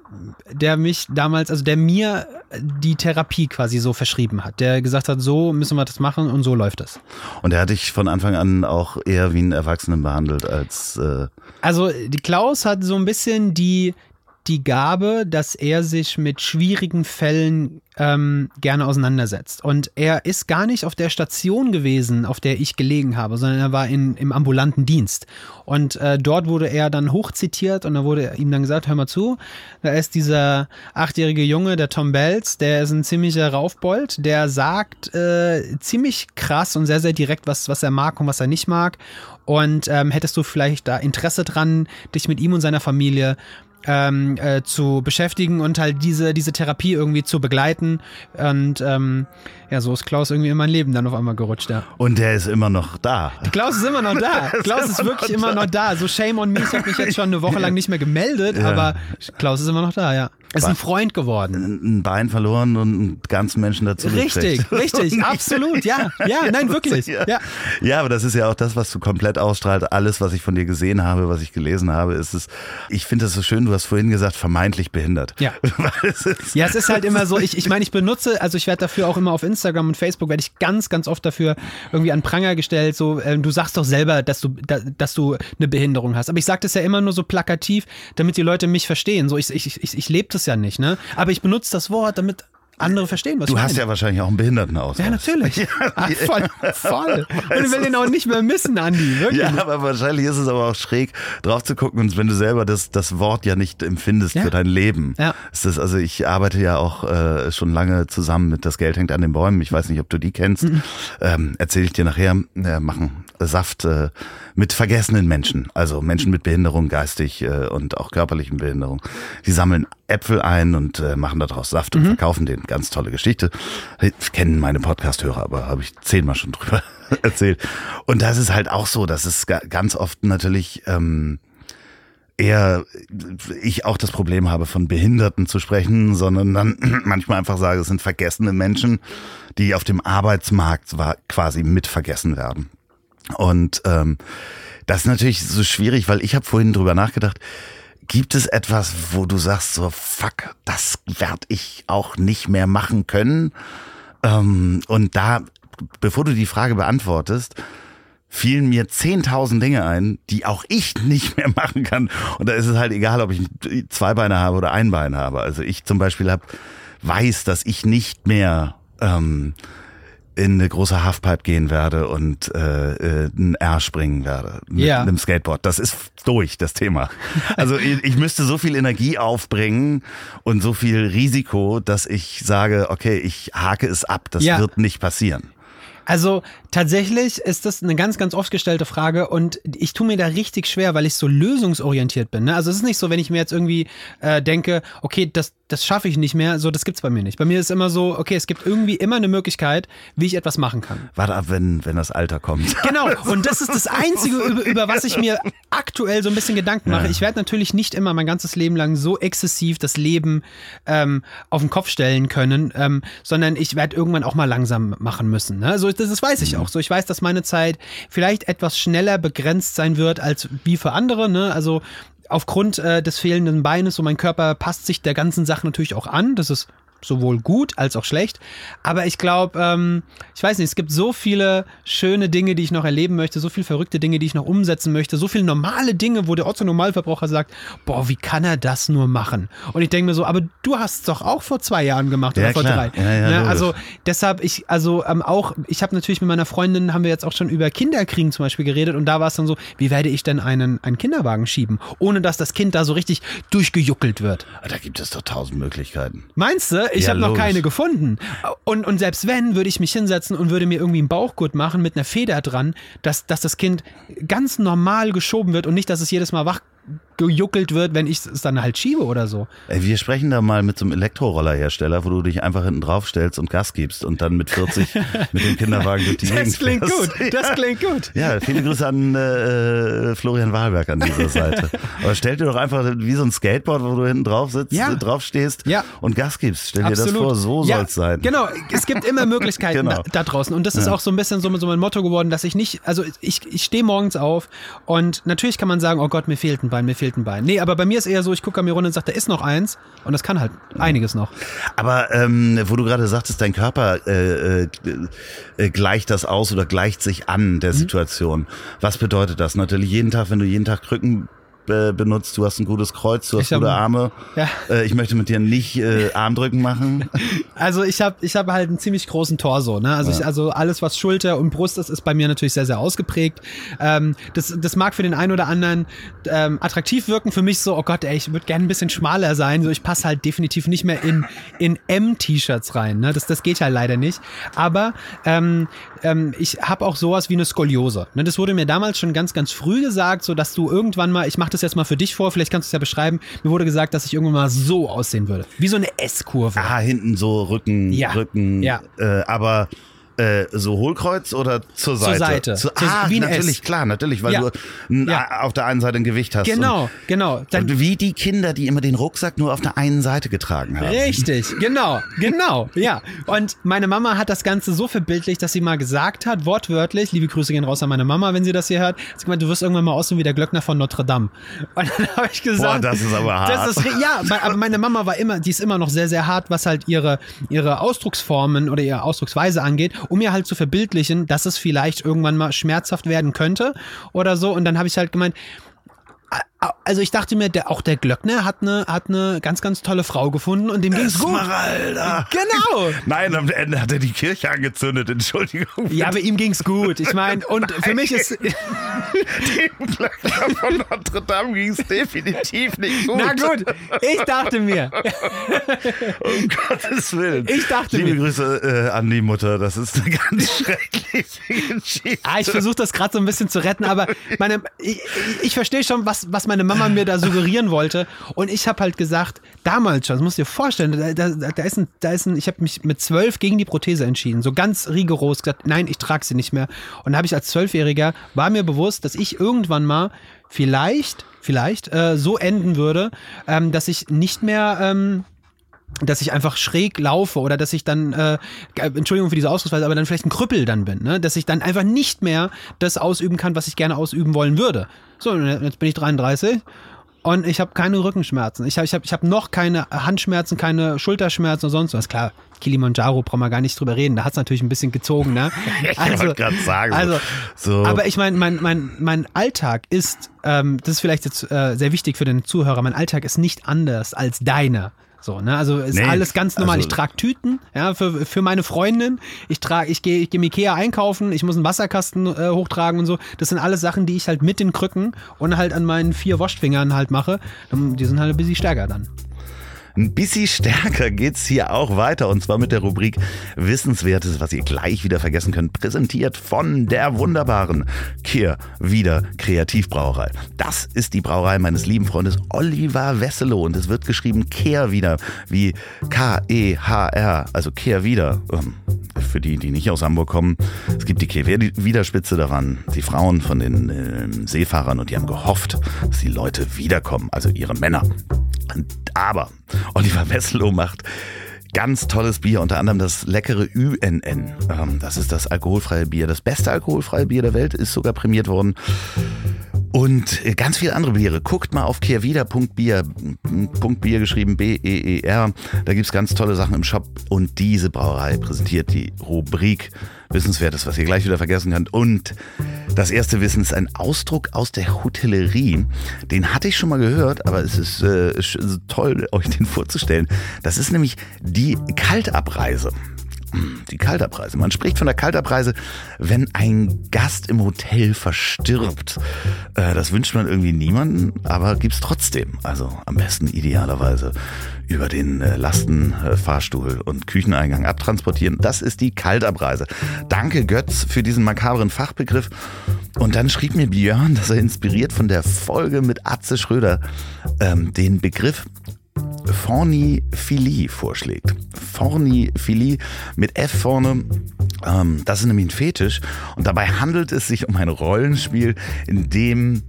Speaker 1: der mich damals, also der mir die Therapie quasi so verschrieben hat, der gesagt hat, so müssen wir das machen und so läuft es.
Speaker 3: Und er hat dich von Anfang an auch eher wie einen Erwachsenen behandelt als. Äh
Speaker 1: also die Klaus hat so ein bisschen die, die Gabe, dass er sich mit schwierigen Fällen ähm, gerne auseinandersetzt. Und er ist gar nicht auf der Station gewesen, auf der ich gelegen habe, sondern er war in, im ambulanten Dienst. Und äh, dort wurde er dann hochzitiert und da wurde ihm dann gesagt, hör mal zu, da ist dieser achtjährige Junge, der Tom Bells, der ist ein ziemlicher Raufbold, der sagt äh, ziemlich krass und sehr, sehr direkt, was, was er mag und was er nicht mag. Und ähm, hättest du vielleicht da Interesse dran, dich mit ihm und seiner Familie ähm, äh, zu beschäftigen und halt diese, diese Therapie irgendwie zu begleiten. Und ähm, ja, so ist Klaus irgendwie in mein Leben dann auf einmal gerutscht, ja.
Speaker 3: Und der ist immer noch da.
Speaker 1: Klaus ist immer noch da. Klaus ist, ist wirklich immer noch da. So shame on me, ich habe mich jetzt schon eine Woche lang nicht mehr gemeldet, ja. aber Klaus ist immer noch da, ja. Ist ein Freund geworden.
Speaker 3: Ein Bein verloren und einen ganzen Menschen dazu
Speaker 1: Richtig, gekriegt. richtig, absolut, ja. Ja, nein, wirklich.
Speaker 3: Ja. ja. ja, aber das ist ja auch das, was du komplett ausstrahlt. Alles, was ich von dir gesehen habe, was ich gelesen habe, ist es, ich finde es so schön, du hast vorhin gesagt, vermeintlich behindert.
Speaker 1: Ja. ja, es ist halt immer so, ich, ich meine, ich benutze, also ich werde dafür auch immer auf Instagram und Facebook, werde ich ganz, ganz oft dafür irgendwie an Pranger gestellt, so, äh, du sagst doch selber, dass du, da, dass du eine Behinderung hast. Aber ich sage das ja immer nur so plakativ, damit die Leute mich verstehen. So, ich, ich, ich, ich lebe das ja nicht, ne? Aber ich benutze das Wort, damit andere verstehen, was
Speaker 3: du
Speaker 1: ich
Speaker 3: hast ja wahrscheinlich auch einen Behindertenausweis.
Speaker 1: Ja, natürlich. Ja, Ach, voll, voll. Und ich will den auch nicht mehr missen, Andi. Wirklich.
Speaker 3: Ja, aber wahrscheinlich ist es aber auch schräg, drauf zu gucken. Und wenn du selber das, das Wort ja nicht empfindest ja. für dein Leben, ja. ist das, also ich arbeite ja auch äh, schon lange zusammen mit Das Geld hängt an den Bäumen. Ich weiß nicht, ob du die kennst. Mhm. Ähm, Erzähle ich dir nachher. Äh, machen Saft äh, mit vergessenen Menschen, also Menschen mit Behinderung, geistig äh, und auch körperlichen Behinderung. Die sammeln Äpfel ein und äh, machen daraus Saft und mhm. verkaufen den. Ganz tolle Geschichte. Kennen meine Podcast-Hörer, aber habe ich zehnmal schon drüber erzählt. Und das ist halt auch so, dass es ganz oft natürlich ähm, eher ich auch das Problem habe, von Behinderten zu sprechen, sondern dann manchmal einfach sage, es sind vergessene Menschen, die auf dem Arbeitsmarkt quasi mit vergessen werden. Und ähm, das ist natürlich so schwierig, weil ich habe vorhin drüber nachgedacht, Gibt es etwas, wo du sagst, so, fuck, das werde ich auch nicht mehr machen können? Ähm, und da, bevor du die Frage beantwortest, fielen mir 10.000 Dinge ein, die auch ich nicht mehr machen kann. Und da ist es halt egal, ob ich zwei Beine habe oder ein Bein habe. Also ich zum Beispiel hab, weiß, dass ich nicht mehr ähm, in eine große Halfpipe gehen werde und äh, äh, ein R springen werde mit ja. einem Skateboard. Das ist durch, das Thema. Also ich, ich müsste so viel Energie aufbringen und so viel Risiko, dass ich sage, okay, ich hake es ab. Das ja. wird nicht passieren.
Speaker 1: Also tatsächlich ist das eine ganz, ganz oft gestellte Frage und ich tue mir da richtig schwer, weil ich so lösungsorientiert bin. Ne? Also es ist nicht so, wenn ich mir jetzt irgendwie äh, denke, okay, das, das schaffe ich nicht mehr, so das gibt's bei mir nicht. Bei mir ist immer so, okay, es gibt irgendwie immer eine Möglichkeit, wie ich etwas machen kann.
Speaker 3: Warte ab, wenn, wenn das Alter kommt.
Speaker 1: Genau, und das ist das Einzige, über, über was ich mir aktuell so ein bisschen Gedanken mache. Ja. Ich werde natürlich nicht immer mein ganzes Leben lang so exzessiv das Leben ähm, auf den Kopf stellen können, ähm, sondern ich werde irgendwann auch mal langsam machen müssen. Ne? So das, das weiß ich mhm. auch so. Ich weiß, dass meine Zeit vielleicht etwas schneller begrenzt sein wird als wie für andere. Ne? Also aufgrund äh, des fehlenden Beines, so mein Körper passt sich der ganzen Sache natürlich auch an. Das ist sowohl gut als auch schlecht. Aber ich glaube, ähm, ich weiß nicht, es gibt so viele schöne Dinge, die ich noch erleben möchte, so viele verrückte Dinge, die ich noch umsetzen möchte, so viele normale Dinge, wo der Otto-Normalverbraucher sagt, boah, wie kann er das nur machen? Und ich denke mir so, aber du hast es doch auch vor zwei Jahren gemacht oder ja, vor klar. drei. Ja, ja, ne? Also deshalb, ich, also ähm, auch, ich habe natürlich mit meiner Freundin, haben wir jetzt auch schon über Kinderkriegen zum Beispiel geredet und da war es dann so, wie werde ich denn einen, einen Kinderwagen schieben, ohne dass das Kind da so richtig durchgejuckelt wird?
Speaker 3: Da gibt es doch tausend Möglichkeiten.
Speaker 1: Meinst du? Ne? Ich
Speaker 3: Ja,
Speaker 1: habe noch keine gefunden. Und, und selbst wenn, würde ich mich hinsetzen und würde mir irgendwie einen Bauchgurt machen mit einer Feder dran, dass, dass das Kind ganz normal geschoben wird und nicht, dass es jedes Mal wach gejuckelt wird, wenn ich es dann halt schiebe oder so.
Speaker 3: Ey, wir sprechen da mal mit so einem Elektrorollerhersteller, wo du dich einfach hinten drauf stellst und Gas gibst und dann mit 40 mit dem Kinderwagen durch die Gegend
Speaker 1: Das klingt
Speaker 3: fährst.
Speaker 1: gut. Das
Speaker 3: Ja.
Speaker 1: klingt gut.
Speaker 3: Ja, viele Grüße an äh, Florian Wahlberg an dieser Seite. Aber stell dir doch einfach wie so ein Skateboard, wo du hinten drauf sitzt,
Speaker 1: Ja.
Speaker 3: äh, drauf stehst
Speaker 1: Ja.
Speaker 3: und Gas gibst. Stell dir das vor, so
Speaker 1: ja,
Speaker 3: soll's sein.
Speaker 1: Genau, es gibt immer Möglichkeiten
Speaker 3: Genau.
Speaker 1: da, da draußen. Und das ist auch so ein bisschen so, so mein Motto geworden, dass ich nicht, also ich, ich stehe morgens auf und natürlich kann man sagen, oh Gott, mir fehlt ein Bein, mir fehlt ein Bein. Nee, aber bei mir ist eher so, ich gucke an mir runter und sage, da ist noch eins und das kann halt einiges noch.
Speaker 3: Aber ähm, wo du gerade sagtest, dein Körper äh, äh, äh, gleicht das aus oder gleicht sich an
Speaker 1: Mhm.
Speaker 3: der Situation. Was bedeutet das? Natürlich jeden Tag, wenn du jeden Tag Krücken äh, benutzt, du hast ein gutes Kreuz, du hast
Speaker 1: hab-
Speaker 3: gute Arme.
Speaker 1: Ja.
Speaker 3: Äh, ich möchte mit dir nicht äh, Armdrücken machen.
Speaker 1: Also ich habe ich hab halt einen ziemlich großen Torso. Ne? Also, ich, also alles, was Schulter und Brust ist, ist bei mir natürlich sehr, sehr ausgeprägt. Ähm, das, das mag für den einen oder anderen ähm, attraktiv wirken. Für mich so, oh Gott, ey, ich würde gerne ein bisschen schmaler sein. So, ich passe halt definitiv nicht mehr in, in M-T-Shirts rein. Ne? Das, das geht ja leider nicht. Aber ähm, ähm, ich habe auch sowas wie eine Skoliose. Ne? Das wurde mir damals schon ganz, ganz früh gesagt, so dass du irgendwann mal, ich mache das jetzt mal für dich vor, vielleicht kannst du es ja beschreiben, mir wurde gesagt, dass ich irgendwann mal so aussehen würde. Wie so eine S-Kurve.
Speaker 3: Ah, hinten so Rücken,
Speaker 1: Ja.
Speaker 3: Rücken.
Speaker 1: Ja.
Speaker 3: Äh, aber äh, so Hohlkreuz oder zur Seite?
Speaker 1: Seite.
Speaker 3: Zu,
Speaker 1: Zur-
Speaker 3: ah,
Speaker 1: wie ein
Speaker 3: natürlich,
Speaker 1: S.
Speaker 3: klar, natürlich, weil
Speaker 1: Ja.
Speaker 3: du
Speaker 1: Ja.
Speaker 3: auf der einen Seite ein Gewicht hast.
Speaker 1: Genau, genau.
Speaker 3: Und,
Speaker 1: Dann,
Speaker 3: wie die Kinder, die immer den Rucksack nur auf der einen Seite getragen haben.
Speaker 1: Richtig, genau, genau, ja. Und meine Mama hat das Ganze so verbildlicht, dass sie mal gesagt hat, wortwörtlich, liebe Grüße gehen raus an meine Mama, wenn sie das hier hört, sie gemeint, du wirst irgendwann mal aussehen wie der Glöckner von Notre Dame. Und dann habe ich gesagt,
Speaker 3: Boah, das ist aber hart.
Speaker 1: Ist, ja, aber meine Mama war immer, die ist immer noch sehr, sehr hart, was halt ihre, ihre Ausdrucksformen oder ihre Ausdrucksweise angeht, um mir halt zu verbildlichen, dass es vielleicht irgendwann mal schmerzhaft werden könnte oder so. Und dann habe ich halt gemeint, also ich dachte mir, der, auch der Glöckner hat eine, hat eine ganz, ganz tolle Frau gefunden und dem ging's gut.
Speaker 3: Esmeralda.
Speaker 1: Genau.
Speaker 3: Nein, am Ende hat er die Kirche angezündet, Entschuldigung.
Speaker 1: Ja, aber ihm ging's gut. Ich meine, und für mich ist,
Speaker 3: Dem Glöckner von Notre Dame ging es definitiv nicht gut.
Speaker 1: na gut, ich dachte mir,
Speaker 3: Um Gottes Willen.
Speaker 1: Ich dachte
Speaker 3: Liebe
Speaker 1: mir-
Speaker 3: Grüße äh, an die Mutter, das ist eine ganz schreckliche Geschichte.
Speaker 1: ah, ich versuche das gerade so ein bisschen zu retten, aber meine, ich, ich verstehe schon, was, was meine Mama mir da suggerieren wollte. Und ich habe halt gesagt, damals schon, das musst du dir vorstellen, da, da, da ist ein, da ist ein, ich habe mich mit zwölf gegen die Prothese entschieden, so ganz rigoros gesagt, nein, ich trage sie nicht mehr. Und da habe ich als Zwölfjähriger, war mir bewusst, dass ich irgendwann mal vielleicht, vielleicht äh, so enden würde, ähm, dass ich nicht mehr... Ähm, dass ich einfach schräg laufe oder dass ich dann, äh, Entschuldigung für diese Ausdrucksweise, aber dann vielleicht ein Krüppel dann bin, ne? dass ich dann einfach nicht mehr das ausüben kann, was ich gerne ausüben wollen würde. So, jetzt bin ich 33 und ich habe keine Rückenschmerzen. Ich habe ich hab, ich hab noch keine Handschmerzen, keine Schulterschmerzen und sonst was. Klar, Kilimanjaro brauchen wir gar nicht drüber reden. Da hat's natürlich ein bisschen gezogen. Ne?
Speaker 3: Ich wollte gerade sagen.
Speaker 1: Also,
Speaker 3: so.
Speaker 1: aber ich meine, mein, mein, mein Alltag ist, ähm, das ist vielleicht jetzt äh, sehr wichtig für den Zuhörer, mein Alltag ist nicht anders als deiner. So, ne? Also ist
Speaker 3: Nee,
Speaker 1: alles ganz normal.
Speaker 3: also-
Speaker 1: ich trage Tüten, ja, für, für meine Freundin. Ich trage, ich gehe, ich gehe im Ikea einkaufen, ich muss einen Wasserkasten äh, hochtragen und so. Das sind alles Sachen, die ich halt mit den Krücken und halt an meinen vier Waschfingern halt mache. Die sind halt ein bisschen stärker dann.
Speaker 3: Ein bisschen stärker geht's hier auch weiter und zwar mit der Rubrik Wissenswertes, was ihr gleich wieder vergessen könnt, präsentiert von der wunderbaren Kehr wieder Kreativbrauerei. Das ist die Brauerei meines lieben Freundes Oliver Wesselow und es wird geschrieben Kehr wieder wie K-E-H-R, also Kehr wieder. Ähm, Für die, die nicht aus Hamburg kommen, es gibt die Kehr wieder Spitze, da die Frauen von den ähm, Seefahrern und die haben gehofft, dass die Leute wiederkommen, also ihre Männer. Aber Oliver Wesselow macht ganz tolles Bier, unter anderem das leckere UNN. Ähm, das ist das alkoholfreie Bier. Das beste alkoholfreie Bier der Welt ist sogar prämiert worden. Und äh, ganz viele andere Biere. Guckt mal auf kehrwieder.bier, Bier geschrieben B-E-E-R. Da gibt's ganz tolle Sachen im Shop. Und diese Brauerei präsentiert die Rubrik Wissenswertes, was ihr gleich wieder vergessen könnt. Und das erste Wissen ist ein Ausdruck aus der Hotellerie. Den hatte ich schon mal gehört, aber es ist äh, toll, euch den vorzustellen. Das ist nämlich die Kaltabreise. Die Kaltabreise. Man spricht von der Kaltabreise, wenn ein Gast im Hotel verstirbt. Äh, Das wünscht man irgendwie niemanden, aber gibt's trotzdem. Also am besten idealerweise über den äh, Lastenfahrstuhl und Kücheneingang abtransportieren. Das ist die Kaltabreise. Danke Götz für diesen makabren Fachbegriff. Und dann schrieb mir Björn, dass er inspiriert von der Folge mit Atze Schröder ähm, den Begriff Forniphilie vorschlägt. Forniphilie mit F vorne. Ähm, das ist nämlich ein Fetisch. Und dabei handelt es sich um ein Rollenspiel, in dem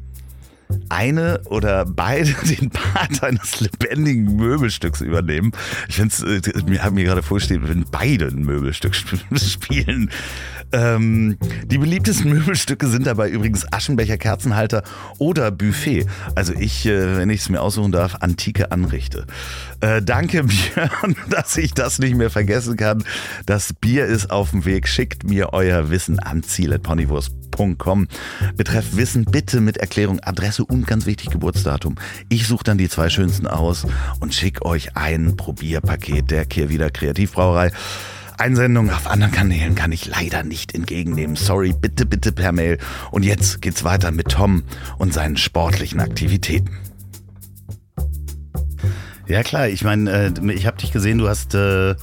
Speaker 3: eine oder beide den Part eines lebendigen Möbelstücks übernehmen. Ich finde es, äh, mir mir gerade vorgestellt, wenn beide ein Möbelstück spielen. Ähm, die beliebtesten Möbelstücke sind dabei übrigens Aschenbecher, Kerzenhalter oder Buffet. Also ich, äh, wenn ich es mir aussuchen darf, antike Anrichte. Äh, danke Björn, dass ich das nicht mehr vergessen kann. Das Bier ist auf dem Weg. Schickt mir euer Wissen an ziel.ponywurst.com. Betreff Wissen bitte mit Erklärung, Adresse und ganz wichtig Geburtsdatum. Ich suche dann die zwei schönsten aus und schicke euch ein Probierpaket der Kehrwieder Kreativbrauerei. Einsendungen auf anderen Kanälen kann ich leider nicht entgegennehmen. Sorry, bitte, bitte per Mail. Und jetzt geht's weiter mit Tom und seinen sportlichen Aktivitäten. Ja klar, ich meine, äh, ich habe dich gesehen, du hast, äh,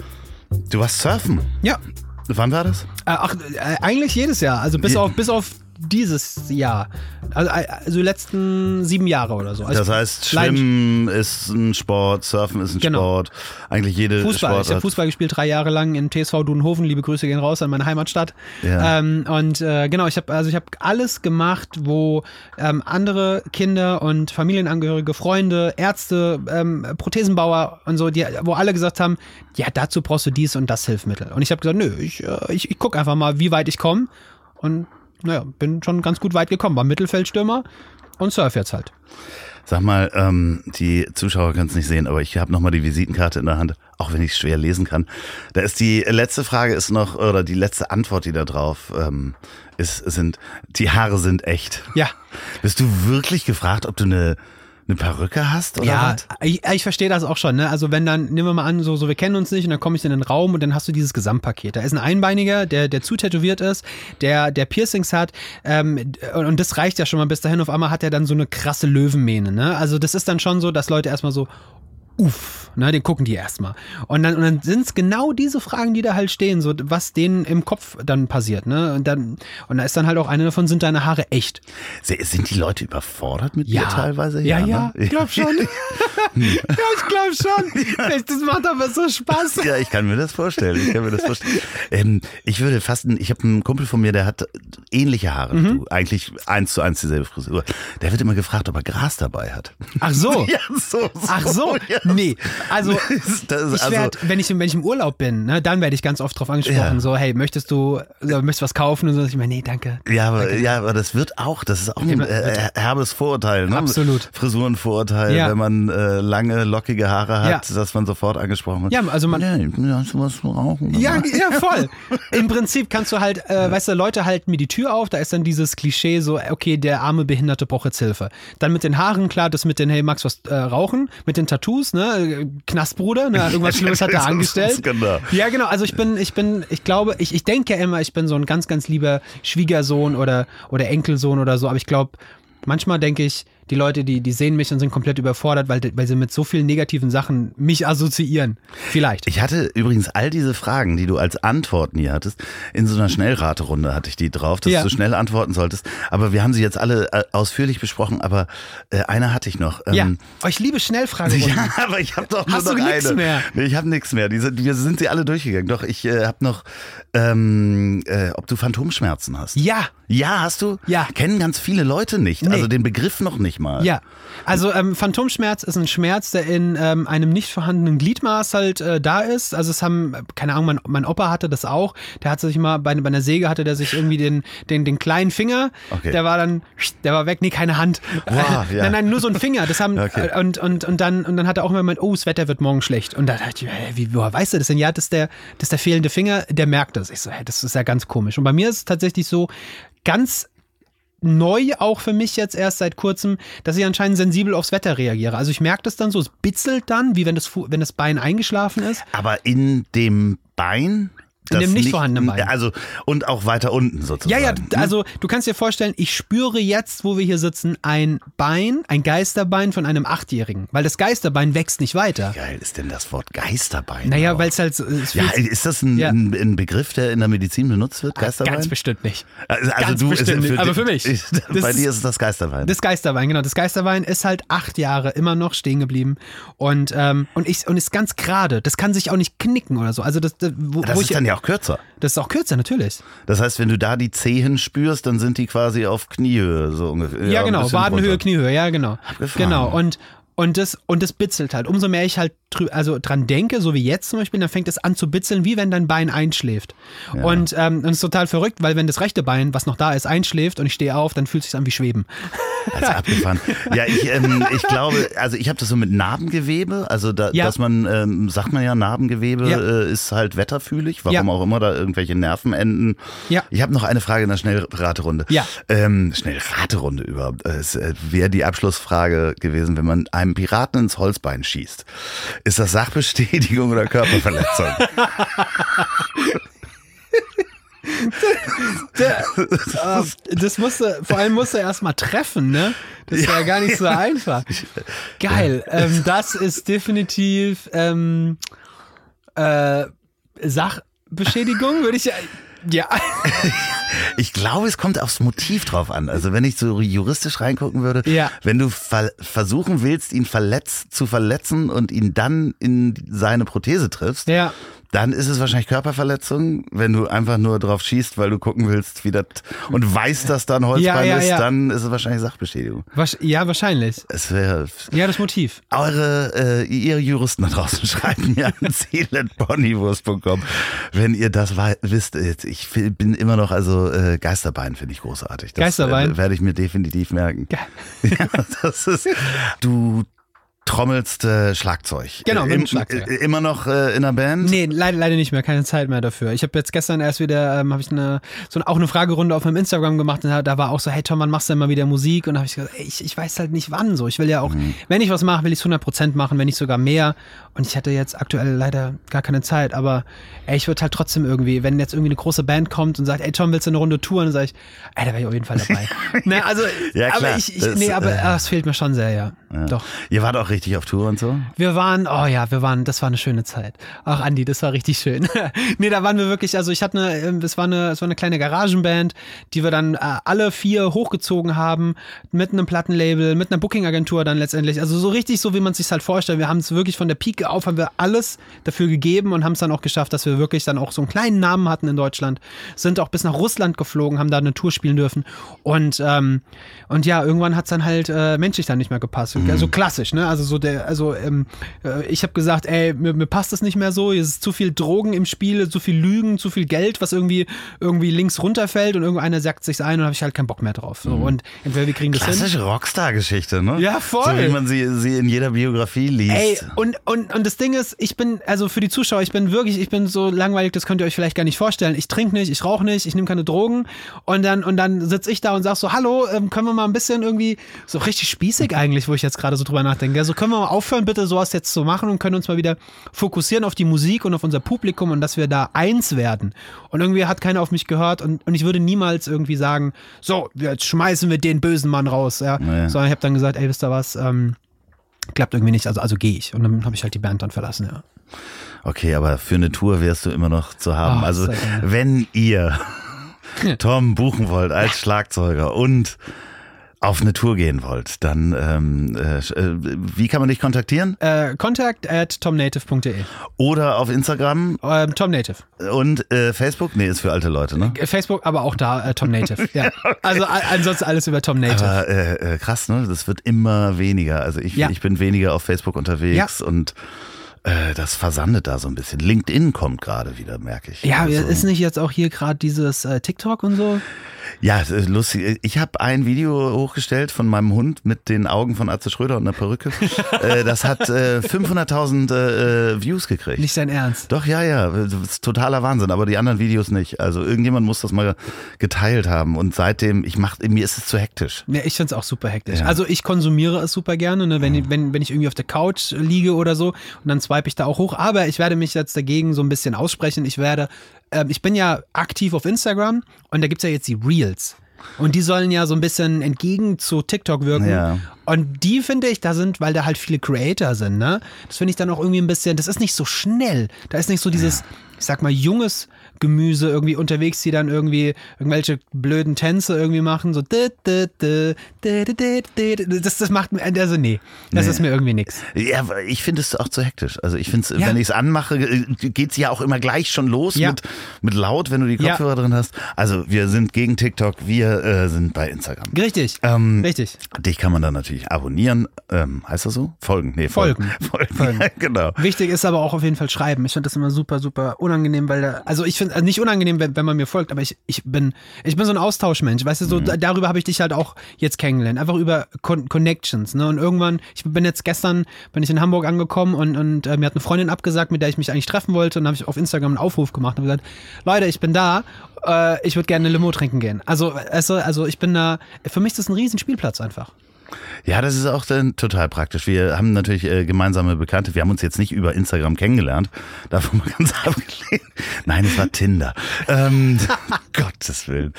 Speaker 3: du warst surfen.
Speaker 1: Ja.
Speaker 3: Wann war das?
Speaker 1: Äh, ach, äh, eigentlich jedes Jahr. Also bis
Speaker 3: Je-
Speaker 1: auf, bis auf dieses Jahr. Also, äh, also die letzten sieben Jahre oder so. Also
Speaker 3: Das heißt, Schwimmen ist ein Sport, Surfen ist ein
Speaker 1: Genau.
Speaker 3: Sport. Eigentlich jede
Speaker 1: Fußball. Ich habe
Speaker 3: Sportart.
Speaker 1: Fußball gespielt drei Jahre lang in TSV Dudenhofen. Liebe Grüße gehen raus an meine Heimatstadt.
Speaker 3: Ja.
Speaker 1: Ähm, und äh, genau, ich habe also ich habe alles gemacht, wo ähm, andere Kinder und Familienangehörige, Freunde, Ärzte, ähm, Prothesenbauer und so, die, wo alle gesagt haben, ja, dazu brauchst du dies und das Hilfsmittel. Und ich habe gesagt, nö, ich, äh, ich, ich gucke einfach mal, wie weit ich komme. Und naja, bin schon ganz gut weit gekommen. War Mittelfeldstürmer und surf jetzt halt.
Speaker 3: Sag mal, ähm, die Zuschauer können es nicht sehen, aber ich habe nochmal die Visitenkarte in der Hand, auch wenn ich es schwer lesen kann. Da ist die letzte Frage ist noch, oder die letzte Antwort, die da drauf ähm, ist, sind, die Haare sind echt.
Speaker 1: Ja.
Speaker 3: Bist du wirklich gefragt, ob du eine, eine Perücke hast oder
Speaker 1: Ja,
Speaker 3: was?
Speaker 1: ich, ich verstehe das auch schon. Ne? Also wenn dann, nehmen wir mal an, so, so wir kennen uns nicht und dann komme ich in den Raum und dann hast du dieses Gesamtpaket. Da ist ein Einbeiniger, der, der zu tätowiert ist, der, der Piercings hat ähm, und, und das reicht ja schon mal bis dahin. Auf einmal hat er dann so eine krasse Löwenmähne. Ne? Also das ist dann schon so, dass Leute erstmal so, uff, ne, den gucken die erstmal. Und dann, und dann sind es genau diese Fragen, die da halt stehen, so was denen im Kopf dann passiert. Ne? Und, dann, und da ist dann halt auch eine davon, sind deine Haare echt?
Speaker 3: Sind die Leute überfordert mit dir teilweise?
Speaker 1: Ja, ja,
Speaker 3: ne?
Speaker 1: ich glaube schon. ja, ich glaube schon. Das macht aber so Spaß.
Speaker 3: Ja, ich kann mir das vorstellen. Ich kann mir das vorstellen. Ähm, ich würde fast, ich habe einen Kumpel von mir, der hat ähnliche Haare
Speaker 1: Mhm.
Speaker 3: wie du. Eigentlich eins zu eins dieselbe Frisur. Der wird immer gefragt, ob er Gras dabei hat.
Speaker 1: Ach so.
Speaker 3: Ja, so, so.
Speaker 1: Ach so,
Speaker 3: Ja.
Speaker 1: Nee. Also,
Speaker 3: Das ist
Speaker 1: ich
Speaker 3: also-
Speaker 1: werd, wenn, ich, wenn ich im Urlaub bin, ne, dann werde ich ganz oft drauf angesprochen,
Speaker 3: Ja.
Speaker 1: so, hey, möchtest du, äh, möchtest du was kaufen? Und so, ich meine, nee, danke.
Speaker 3: Ja, aber, ja, aber das wird auch, das ist auch ein äh, herbes Vorurteil. Ne?
Speaker 1: Absolut.
Speaker 3: Frisurenvorurteil,
Speaker 1: Ja.
Speaker 3: wenn man äh, lange, lockige Haare hat,
Speaker 1: Ja.
Speaker 3: dass man sofort angesprochen wird.
Speaker 1: Ja, also man-
Speaker 3: Ja, hast du was zu rauchen?
Speaker 1: Ja, ja, voll. Im Prinzip kannst du halt, äh, weißt du, Leute halten mir die Tür auf, da ist dann dieses Klischee so, okay, der arme Behinderte braucht jetzt Hilfe. Dann mit den Haaren, klar, das mit den, hey, magst du was äh, rauchen? Mit den Tattoos, ne, Knastbruder, ne, irgendwas Schlimmes hat er angestellt.
Speaker 3: Genau.
Speaker 1: Ja, genau, also ich bin, ich bin, ich glaube, ich, ich denke ja immer, ich bin so ein ganz, ganz lieber Schwiegersohn oder, oder Enkelsohn oder so, aber ich glaube, manchmal denke ich, die Leute, die, die sehen mich und sind komplett überfordert, weil, weil sie mit so vielen negativen Sachen mich assoziieren. Vielleicht.
Speaker 3: Ich hatte übrigens all diese Fragen, die du als Antwort nie hattest, in so einer Schnellraterunde hatte ich die drauf, dass
Speaker 1: Ja.
Speaker 3: du schnell antworten solltest. Aber wir haben sie jetzt alle äh, ausführlich besprochen, aber äh, eine hatte ich noch.
Speaker 1: Ja,
Speaker 3: Ähm,
Speaker 1: oh, ich liebe Schnellfragerunden.
Speaker 3: Ja, aber ich habe doch nur
Speaker 1: Hast
Speaker 3: noch
Speaker 1: du nix
Speaker 3: eine.
Speaker 1: mehr?
Speaker 3: Nee, ich habe nichts mehr. Die sind, wir sind sie alle durchgegangen. Doch, ich äh, habe noch, ähm, äh, ob du Phantomschmerzen hast.
Speaker 1: Ja,
Speaker 3: Ja, hast du?
Speaker 1: Ja.
Speaker 3: Kennen ganz viele Leute nicht.
Speaker 1: Nee.
Speaker 3: Also den Begriff noch nicht mal.
Speaker 1: ja. Also ähm, Phantomschmerz ist ein Schmerz, der in ähm, einem nicht vorhandenen Gliedmaß halt äh, da ist. Also es haben, keine Ahnung, mein, mein Opa hatte das auch. Der hat sich mal bei, bei einer Säge hatte der sich irgendwie den, den, den kleinen Finger,
Speaker 3: Okay.
Speaker 1: der war dann, der war weg, nee, keine Hand.
Speaker 3: Wow, ja.
Speaker 1: Nein, nein, nur so ein Finger. Das haben
Speaker 3: Okay.
Speaker 1: äh, und, und, und dann und dann hat er auch immer gemeint, oh, das Wetter wird morgen schlecht. Und da dachte ich, hä, wie, woher weißt du das denn? Ja, das ist der, das ist der fehlende Finger, der merkt das. Ich so, hä, das ist ja ganz komisch. Und bei mir ist es tatsächlich so, ganz neu auch für mich jetzt erst seit kurzem, dass ich anscheinend sensibel aufs Wetter reagiere. Also ich merke das dann so, es bitzelt dann, wie wenn das, wenn das Bein eingeschlafen ist.
Speaker 3: Aber in dem Bein
Speaker 1: In dem
Speaker 3: das
Speaker 1: nicht vorhandenen Bein.
Speaker 3: Also, und auch weiter unten sozusagen.
Speaker 1: Ja, ja,
Speaker 3: ne?
Speaker 1: also du kannst dir vorstellen, ich spüre jetzt, wo wir hier sitzen, ein Bein, ein Geisterbein von einem Achtjährigen. Weil das Geisterbein wächst nicht weiter.
Speaker 3: Wie geil ist denn das Wort Geisterbein?
Speaker 1: Naja, weil es halt so. Es
Speaker 3: Ja, ist das ein,
Speaker 1: Ja.
Speaker 3: ein, Begriff, der in der Medizin benutzt wird? Geisterbein?
Speaker 1: ganz bestimmt nicht.
Speaker 3: Also, also
Speaker 1: ganz
Speaker 3: du,
Speaker 1: bestimmt nicht, aber für mich.
Speaker 3: Ich,
Speaker 1: Das
Speaker 3: bei dir ist es das Geisterbein.
Speaker 1: Das Geisterwein, genau. Das Geisterwein ist halt acht Jahre immer noch stehen geblieben und ähm, und ich und ist ganz gerade. Das kann sich auch nicht knicken oder so. Also das, das wo,
Speaker 3: das
Speaker 1: wo
Speaker 3: ist
Speaker 1: ich,
Speaker 3: dann ja auch kürzer.
Speaker 1: das ist auch kürzer natürlich.
Speaker 3: Das heißt, wenn du da die Zehen spürst, dann sind die quasi auf Kniehöhe so ungefähr.
Speaker 1: Ja, genau. Wadenhöhe,
Speaker 3: runter.
Speaker 1: Kniehöhe. Ja, genau.
Speaker 3: Abgefahren.
Speaker 1: Genau. Und und das, und das bitzelt halt. Umso mehr ich halt also dran denke, so wie jetzt zum Beispiel, dann fängt es an zu bitzeln, wie wenn dein Bein einschläft. Und ähm, das ist total verrückt, weil wenn das rechte Bein, was noch da ist, einschläft und ich stehe auf, dann fühlt es sich an wie Schweben.
Speaker 3: Also abgefahren. ja, ich, ähm, ich glaube, also ich habe das so mit Narbengewebe, also da,
Speaker 1: Ja.
Speaker 3: dass man, ähm, sagt man ja, Narbengewebe
Speaker 1: Ja.
Speaker 3: äh, ist halt wetterfühlig, warum
Speaker 1: Ja.
Speaker 3: auch immer da irgendwelche Nervenenden.
Speaker 1: Ja.
Speaker 3: Ich habe noch eine Frage in der Schnellraterunde.
Speaker 1: Ja.
Speaker 3: Ähm, Schnellraterunde überhaupt. Es äh, wäre die Abschlussfrage gewesen, wenn man einem Piraten ins Holzbein schießt. Ist das Sachbestätigung oder Körperverletzung?
Speaker 1: Das musste, vor allem musste er erstmal treffen, ne? Das war ja gar nicht so einfach. Geil. Ähm, das ist definitiv ähm, äh, Sachbeschädigung, würde ich ja. Ja.
Speaker 3: Ich glaube, es kommt aufs Motiv drauf an. Also wenn ich so juristisch reingucken würde,
Speaker 1: Ja.
Speaker 3: wenn du ver versuchen willst, ihn verletzt zu verletzen und ihn dann in seine Prothese triffst,
Speaker 1: Ja.
Speaker 3: dann ist es wahrscheinlich Körperverletzung. Wenn du einfach nur drauf schießt, weil du gucken willst, wie das und weißt, dass da ein Holzbein
Speaker 1: Ja,
Speaker 3: ist, dann ist es wahrscheinlich Sachbeschädigung.
Speaker 1: Wasch- Ja, wahrscheinlich.
Speaker 3: Es wäre
Speaker 1: Ja, das Motiv.
Speaker 3: eure, äh, ihr Juristen da draußen schreiben mir an ziel.ponywurst.com, wenn ihr das wisst. Ich bin immer noch, also äh, Geisterbein finde ich großartig. Das
Speaker 1: Geisterbein?
Speaker 3: äh, werde ich mir definitiv merken.
Speaker 1: Geil.
Speaker 3: Ja, das ist, du trommelst äh, Schlagzeug.
Speaker 1: Genau,
Speaker 3: äh,
Speaker 1: mit
Speaker 3: im,
Speaker 1: Schlagzeug.
Speaker 3: äh, Immer noch äh, in der Band?
Speaker 1: Nee, leider, leider nicht mehr, keine Zeit mehr dafür. Ich habe jetzt gestern erst wieder, ähm, habe ich eine, so auch eine Fragerunde auf meinem Instagram gemacht und da, war auch so, hey Tom, wann machst du denn mal wieder Musik? Und da habe ich gesagt, ey, ich, ich weiß halt nicht wann so. Ich will ja auch,
Speaker 3: Mhm.
Speaker 1: wenn ich was mache, will ich es 100% machen, wenn nicht sogar mehr. Und ich hatte jetzt aktuell leider gar keine Zeit, aber ey, ich würde halt trotzdem irgendwie, wenn jetzt irgendwie eine große Band kommt und sagt, ey Tom, willst du eine Runde touren? Dann sage ich, ey, da wäre ich auf jeden Fall dabei. ne, also,
Speaker 3: Ja, klar.
Speaker 1: aber ich, ich
Speaker 3: Das,
Speaker 1: nee, aber
Speaker 3: äh,
Speaker 1: es fehlt mir schon sehr, ja.
Speaker 3: Ja.
Speaker 1: Doch.
Speaker 3: Ihr wart auch richtig auf Tour und so?
Speaker 1: Wir waren, oh ja, wir waren, das war eine schöne Zeit. Ach, Andi, das war richtig schön. nee, da waren wir wirklich, also ich hatte eine, ähm, es war eine, es war eine kleine Garagenband, die wir dann äh, alle vier hochgezogen haben, mit einem Plattenlabel, mit einer Bookingagentur dann letztendlich. Also so richtig so, wie man sich halt vorstellt. Wir haben es wirklich von der Pike auf, haben wir alles dafür gegeben und haben es dann auch geschafft, dass wir wirklich dann auch so einen kleinen Namen hatten in Deutschland. Sind auch bis nach Russland geflogen, haben da eine Tour spielen dürfen. Und, ähm, und ja, irgendwann hat es dann halt äh, menschlich dann nicht mehr gepasst. Also klassisch, ne? Also so der, also ähm, äh, ich habe gesagt, ey, mir, mir passt das nicht mehr so, es ist zu viel Drogen im Spiel, zu viel Lügen, zu viel Geld, was irgendwie irgendwie links runterfällt und irgendeiner sagt sich's ein und habe ich halt keinen Bock mehr drauf. So. Und entweder wir kriegen das hin.
Speaker 3: Klassische Rockstar-Geschichte, ne?
Speaker 1: Ja, voll.
Speaker 3: So wie man sie, sie in jeder Biografie liest.
Speaker 1: Ey, und, und, und das Ding ist, ich bin, also für die Zuschauer, ich bin wirklich, ich bin so langweilig, das könnt ihr euch vielleicht gar nicht vorstellen. Ich trinke nicht, ich rauche nicht, ich nehme keine Drogen und dann, und dann sitze ich da und sag so, hallo, ähm, können wir mal ein bisschen irgendwie, so richtig spießig eigentlich, wo ich jetzt gerade so drüber nachdenke. So können wir mal aufhören, bitte sowas jetzt zu machen und können uns mal wieder fokussieren auf die Musik und auf unser Publikum und dass wir da eins werden. Und irgendwie hat keiner auf mich gehört und, und ich würde niemals irgendwie sagen, so, jetzt schmeißen wir den bösen Mann raus, ja.
Speaker 3: Naja.
Speaker 1: Sondern ich habe dann gesagt, ey, wisst ihr was, ähm, klappt irgendwie nicht, also, also gehe ich. Und dann habe ich halt die Band dann verlassen, ja.
Speaker 3: Okay, aber für eine Tour wärst du immer noch zu haben.
Speaker 1: Ah,
Speaker 3: also wenn ihr Tom buchen wollt als Schlagzeuger und auf eine Tour gehen wollt, dann ähm, äh, äh, wie kann man dich kontaktieren?
Speaker 1: Äh, contact at tomnative.de.
Speaker 3: Oder auf Instagram
Speaker 1: Ähm, Tom Native.
Speaker 3: und äh, Facebook? Nee, ist für alte Leute, ne?
Speaker 1: Äh, Facebook, aber auch da äh, Tom Native. ja. Also a- ansonsten alles über Tom Native.
Speaker 3: Aber äh, äh, krass, ne? Das wird immer weniger. Also ich,
Speaker 1: Ja.
Speaker 3: ich bin weniger auf Facebook unterwegs und äh, das versandet da so ein bisschen. LinkedIn kommt gerade wieder, merke ich.
Speaker 1: ja,
Speaker 3: Also-
Speaker 1: ist nicht jetzt auch hier gerade dieses äh, TikTok und so?
Speaker 3: Ja, es lustig. Ich habe ein Video hochgestellt von meinem Hund mit den Augen von Atze Schröder und einer Perücke. Äh, das hat äh, 500.000 äh, Views gekriegt.
Speaker 1: Nicht sein Ernst.
Speaker 3: Doch, ja, ja, das ist totaler Wahnsinn, aber die anderen Videos nicht. Also irgendjemand muss das mal geteilt haben und seitdem, ich mach, mir ist es zu hektisch.
Speaker 1: Ja, ich find's auch super hektisch.
Speaker 3: Ja.
Speaker 1: Also ich konsumiere es super gerne, ne? wenn, ich- wenn, wenn ich irgendwie auf der Couch liege oder so und dann zwei swipe ich da auch hoch. Aber ich werde mich jetzt dagegen so ein bisschen aussprechen. Ich werde, ähm, ich bin ja aktiv auf Instagram und da gibt's ja jetzt die Reels. Und die sollen ja so ein bisschen entgegen zu TikTok wirken.
Speaker 3: Ja.
Speaker 1: Und die finde ich, da sind, weil da halt viele Creator sind, ne? Das finde ich dann auch irgendwie ein bisschen, das ist nicht so schnell. Da ist nicht so dieses, ich sag mal, junges Gemüse irgendwie unterwegs, die dann irgendwie irgendwelche blöden Tänze irgendwie machen, so das, das macht mir, also nee, das
Speaker 3: Nee.
Speaker 1: ist mir irgendwie nix.
Speaker 3: Ja, ich finde es auch zu hektisch. Also ich finde es,
Speaker 1: Ja.
Speaker 3: wenn ich es anmache, geht es ja auch immer gleich schon los
Speaker 1: Ja.
Speaker 3: mit, mit laut, wenn du die
Speaker 1: Ja.
Speaker 3: Kopfhörer drin hast. Also wir sind gegen TikTok, wir äh, sind bei Instagram.
Speaker 1: Richtig,
Speaker 3: Ähm,
Speaker 1: richtig.
Speaker 3: Dich kann man dann natürlich abonnieren. Ähm, heißt das so? Folgen? Nee, folgen.
Speaker 1: Folgen.
Speaker 3: Folgen. Ja, genau.
Speaker 1: Wichtig ist aber auch auf jeden Fall schreiben. Ich finde das immer super, super unangenehm, weil da, also ich finde also nicht unangenehm, wenn, wenn man mir folgt, aber ich, ich bin, ich bin so ein Austauschmensch. Weißt du, so da, darüber habe ich dich halt auch jetzt kennengelernt. Einfach über Con Connections, ne? Und irgendwann, ich bin jetzt gestern, bin ich in Hamburg angekommen und, und äh, mir hat eine Freundin abgesagt, mit der ich mich eigentlich treffen wollte. Und dann habe ich auf Instagram einen Aufruf gemacht und gesagt, Leute, ich bin da, äh, ich würde gerne eine Limo trinken gehen. Also, also, also ich bin da, für mich ist das ein Riesenspielplatz einfach.
Speaker 3: Ja, das ist auch dann total praktisch. Wir haben natürlich äh, gemeinsame Bekannte. Wir haben uns jetzt nicht über Instagram kennengelernt. Davon mal ganz abgelehnt. Nein, es war Tinder. Ähm, Gottes Willen.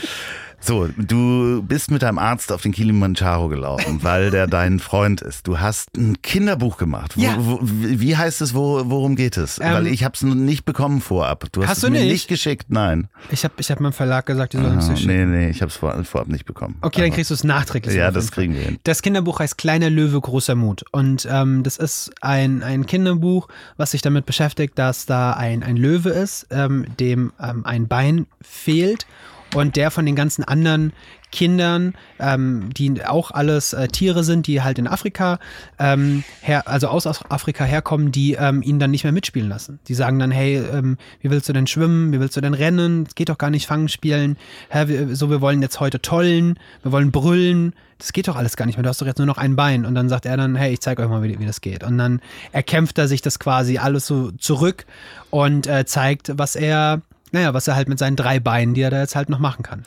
Speaker 3: So, du bist mit deinem Arzt auf den Kilimanjaro gelaufen, weil der dein Freund ist. Du hast ein Kinderbuch gemacht. Wo,
Speaker 1: Ja.
Speaker 3: wo, wie heißt es? Wo, worum geht es?
Speaker 1: Ähm,
Speaker 3: weil ich habe es nicht bekommen vorab. Du hast,
Speaker 1: Hast
Speaker 3: es
Speaker 1: du
Speaker 3: mir
Speaker 1: nicht?
Speaker 3: nicht geschickt. Nein.
Speaker 1: Ich habe ich hab meinem Verlag gesagt, die sollen es nicht schicken.
Speaker 3: nee, nee, ich habe es vor, vorab nicht bekommen.
Speaker 1: Okay, dann
Speaker 3: Aber-
Speaker 1: kriegst du es nachträglich.
Speaker 3: Ja, das kriegen wir hin.
Speaker 1: Das Kinderbuch heißt Kleiner Löwe, großer Mut. Und ähm, das ist ein, ein Kinderbuch, was sich damit beschäftigt, dass da ein, ein Löwe ist, ähm, dem ähm, ein Bein fehlt und der von den ganzen anderen Kindern, ähm, die auch alles äh, Tiere sind, die halt in Afrika, ähm, her, also aus Afrika herkommen, die ähm, ihn dann nicht mehr mitspielen lassen. Die sagen dann, hey, ähm, wie willst du denn schwimmen? Wie willst du denn rennen? Es geht doch gar nicht fangen spielen. Hä, wir, so, wir wollen jetzt heute tollen, wir wollen brüllen. Das geht doch alles gar nicht mehr. Du hast doch jetzt nur noch ein Bein. Und dann sagt er dann, hey, ich zeig euch mal, wie, wie das geht. Und dann erkämpft er sich das quasi alles so zurück und äh, zeigt, was er, naja, was er halt mit seinen drei Beinen, die er da jetzt halt noch machen kann.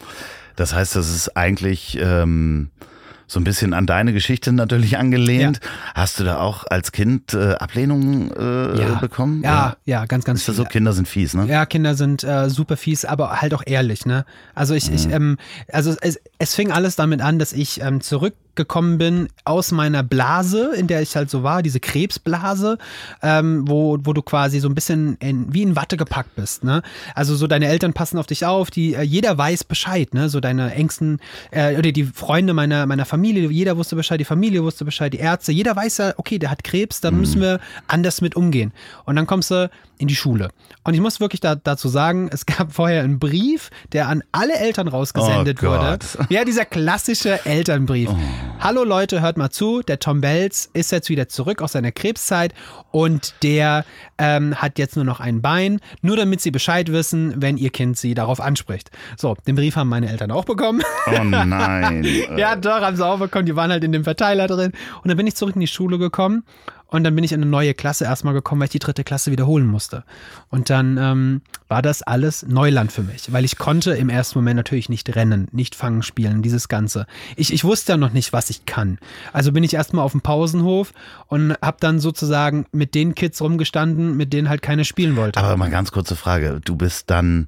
Speaker 3: Das heißt, das ist eigentlich ähm, so ein bisschen an deine Geschichte natürlich angelehnt. Hast du da auch als Kind äh, Ablehnung äh, bekommen?
Speaker 1: Ja, ja, ganz, ganz
Speaker 3: Ist das
Speaker 1: viel.
Speaker 3: so, Kinder sind fies, ne?
Speaker 1: Ja, Kinder sind äh, super fies, aber halt auch ehrlich, ne? Also ich, ich ähm, also es, es fing alles damit an, dass ich ähm, zurückgekommen bin aus meiner Blase, in der ich halt so war, diese Krebsblase, ähm, wo, wo du quasi so ein bisschen in, wie in Watte gepackt bist, ne? Also so deine Eltern passen auf dich auf, die äh, jeder weiß Bescheid, ne? So deine engsten äh, oder die Freunde meiner meiner Familie, jeder wusste Bescheid, die Familie wusste Bescheid, die Ärzte, jeder weiß ja, okay, der hat Krebs, da müssen wir anders mit umgehen. Und dann kommst du in die Schule. Und ich muss wirklich da, dazu sagen, es gab vorher einen Brief, der an alle Eltern rausgesendet
Speaker 3: Oh
Speaker 1: wurde.
Speaker 3: Oh.
Speaker 1: Ja, dieser klassische Elternbrief. Hallo Leute, hört mal zu, der Tom Bells ist jetzt wieder zurück aus seiner Krebszeit und der ähm, hat jetzt nur noch ein Bein, nur damit sie Bescheid wissen, wenn ihr Kind sie darauf anspricht. So, den Brief haben meine Eltern auch bekommen.
Speaker 3: Oh nein.
Speaker 1: Ja, doch, haben sie auch bekommen. Die waren halt in dem Verteiler drin. Und dann bin ich zurück in die Schule gekommen. Und dann bin ich in eine neue Klasse erstmal gekommen, weil ich die dritte Klasse wiederholen musste. Und dann ähm, war das alles Neuland für mich, weil ich konnte im ersten Moment natürlich nicht rennen, nicht fangen spielen, dieses Ganze. Ich, ich wusste ja noch nicht, was ich kann. Also bin ich erstmal auf dem Pausenhof und habe dann sozusagen mit den Kids rumgestanden, mit denen halt keiner spielen wollte.
Speaker 3: Aber mal ganz kurze Frage. Du bist dann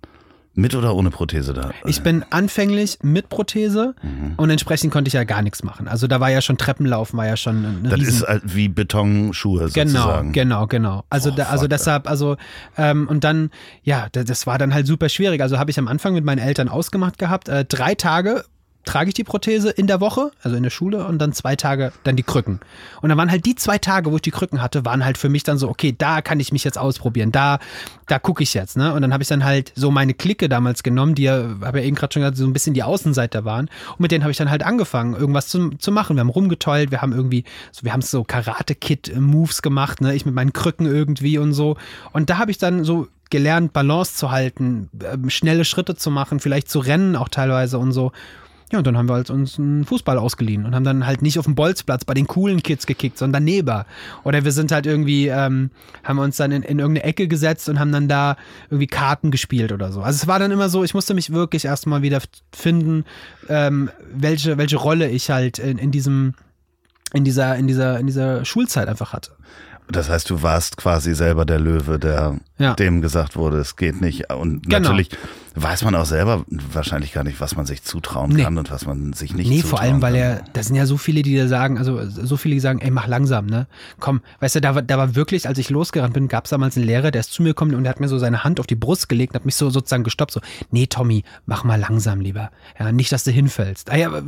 Speaker 3: mit oder ohne Prothese da?
Speaker 1: Ich bin anfänglich mit Prothese
Speaker 3: Mhm.
Speaker 1: und entsprechend konnte ich ja gar nichts machen. Also da war ja schon Treppenlaufen, war ja schon eine
Speaker 3: das
Speaker 1: riesen
Speaker 3: ist halt wie Betonschuhe
Speaker 1: Genau,
Speaker 3: sozusagen.
Speaker 1: genau, genau. Also,
Speaker 3: Oh,
Speaker 1: da, also deshalb, also ähm, und dann, ja, da- das war dann halt super schwierig. Also habe ich am Anfang mit meinen Eltern ausgemacht gehabt, äh, drei Tage trage ich die Prothese in der Woche, also in der Schule, und dann zwei Tage dann die Krücken. Und dann waren halt die zwei Tage, wo ich die Krücken hatte, waren halt für mich dann so, okay, da kann ich mich jetzt ausprobieren, da, da gucke ich jetzt, ne? Und dann habe ich dann halt so meine Clique damals genommen, die ja, habe ja eben gerade schon gesagt, so ein bisschen die Außenseiter waren. Und mit denen habe ich dann halt angefangen, irgendwas zu, zu machen. Wir haben rumgeteult, wir haben irgendwie, so, wir haben so Karate-Kid-Moves gemacht, ne? Ich mit meinen Krücken irgendwie und so. Und da habe ich dann so gelernt, Balance zu halten, ähm, schnelle Schritte zu machen, vielleicht zu rennen auch teilweise und so. Ja, und dann haben wir halt uns einen Fußball ausgeliehen und haben dann halt nicht auf dem Bolzplatz bei den coolen Kids gekickt, sondern daneben. Oder wir sind halt irgendwie, ähm, haben uns dann in, in irgendeine Ecke gesetzt und haben dann da irgendwie Karten gespielt oder so. Also es war dann immer so, ich musste mich wirklich erstmal wieder finden, ähm, welche, welche Rolle ich halt in, in diesem, in dieser, in dieser, in dieser Schulzeit einfach hatte.
Speaker 3: Das heißt, du warst quasi selber der Löwe, der
Speaker 1: Ja.
Speaker 3: dem gesagt wurde, es geht nicht. Und
Speaker 1: Genau.
Speaker 3: natürlich weiß man auch selber wahrscheinlich gar nicht, was man sich zutrauen
Speaker 1: Nee.
Speaker 3: kann und was man sich nicht
Speaker 1: Nee,
Speaker 3: zutrauen
Speaker 1: vor allem, weil
Speaker 3: kann.
Speaker 1: er, das sind ja so viele, die da sagen, also so viele, die sagen, ey, mach langsam, ne? Komm, weißt du, da war, da war wirklich, als ich losgerannt bin, gab es damals einen Lehrer, der ist zu mir gekommen und der hat mir so seine Hand auf die Brust gelegt und hat mich so sozusagen gestoppt, so, nee, Tommy, mach mal langsam lieber. Ja, nicht, dass du hinfällst. Ah ja, aber,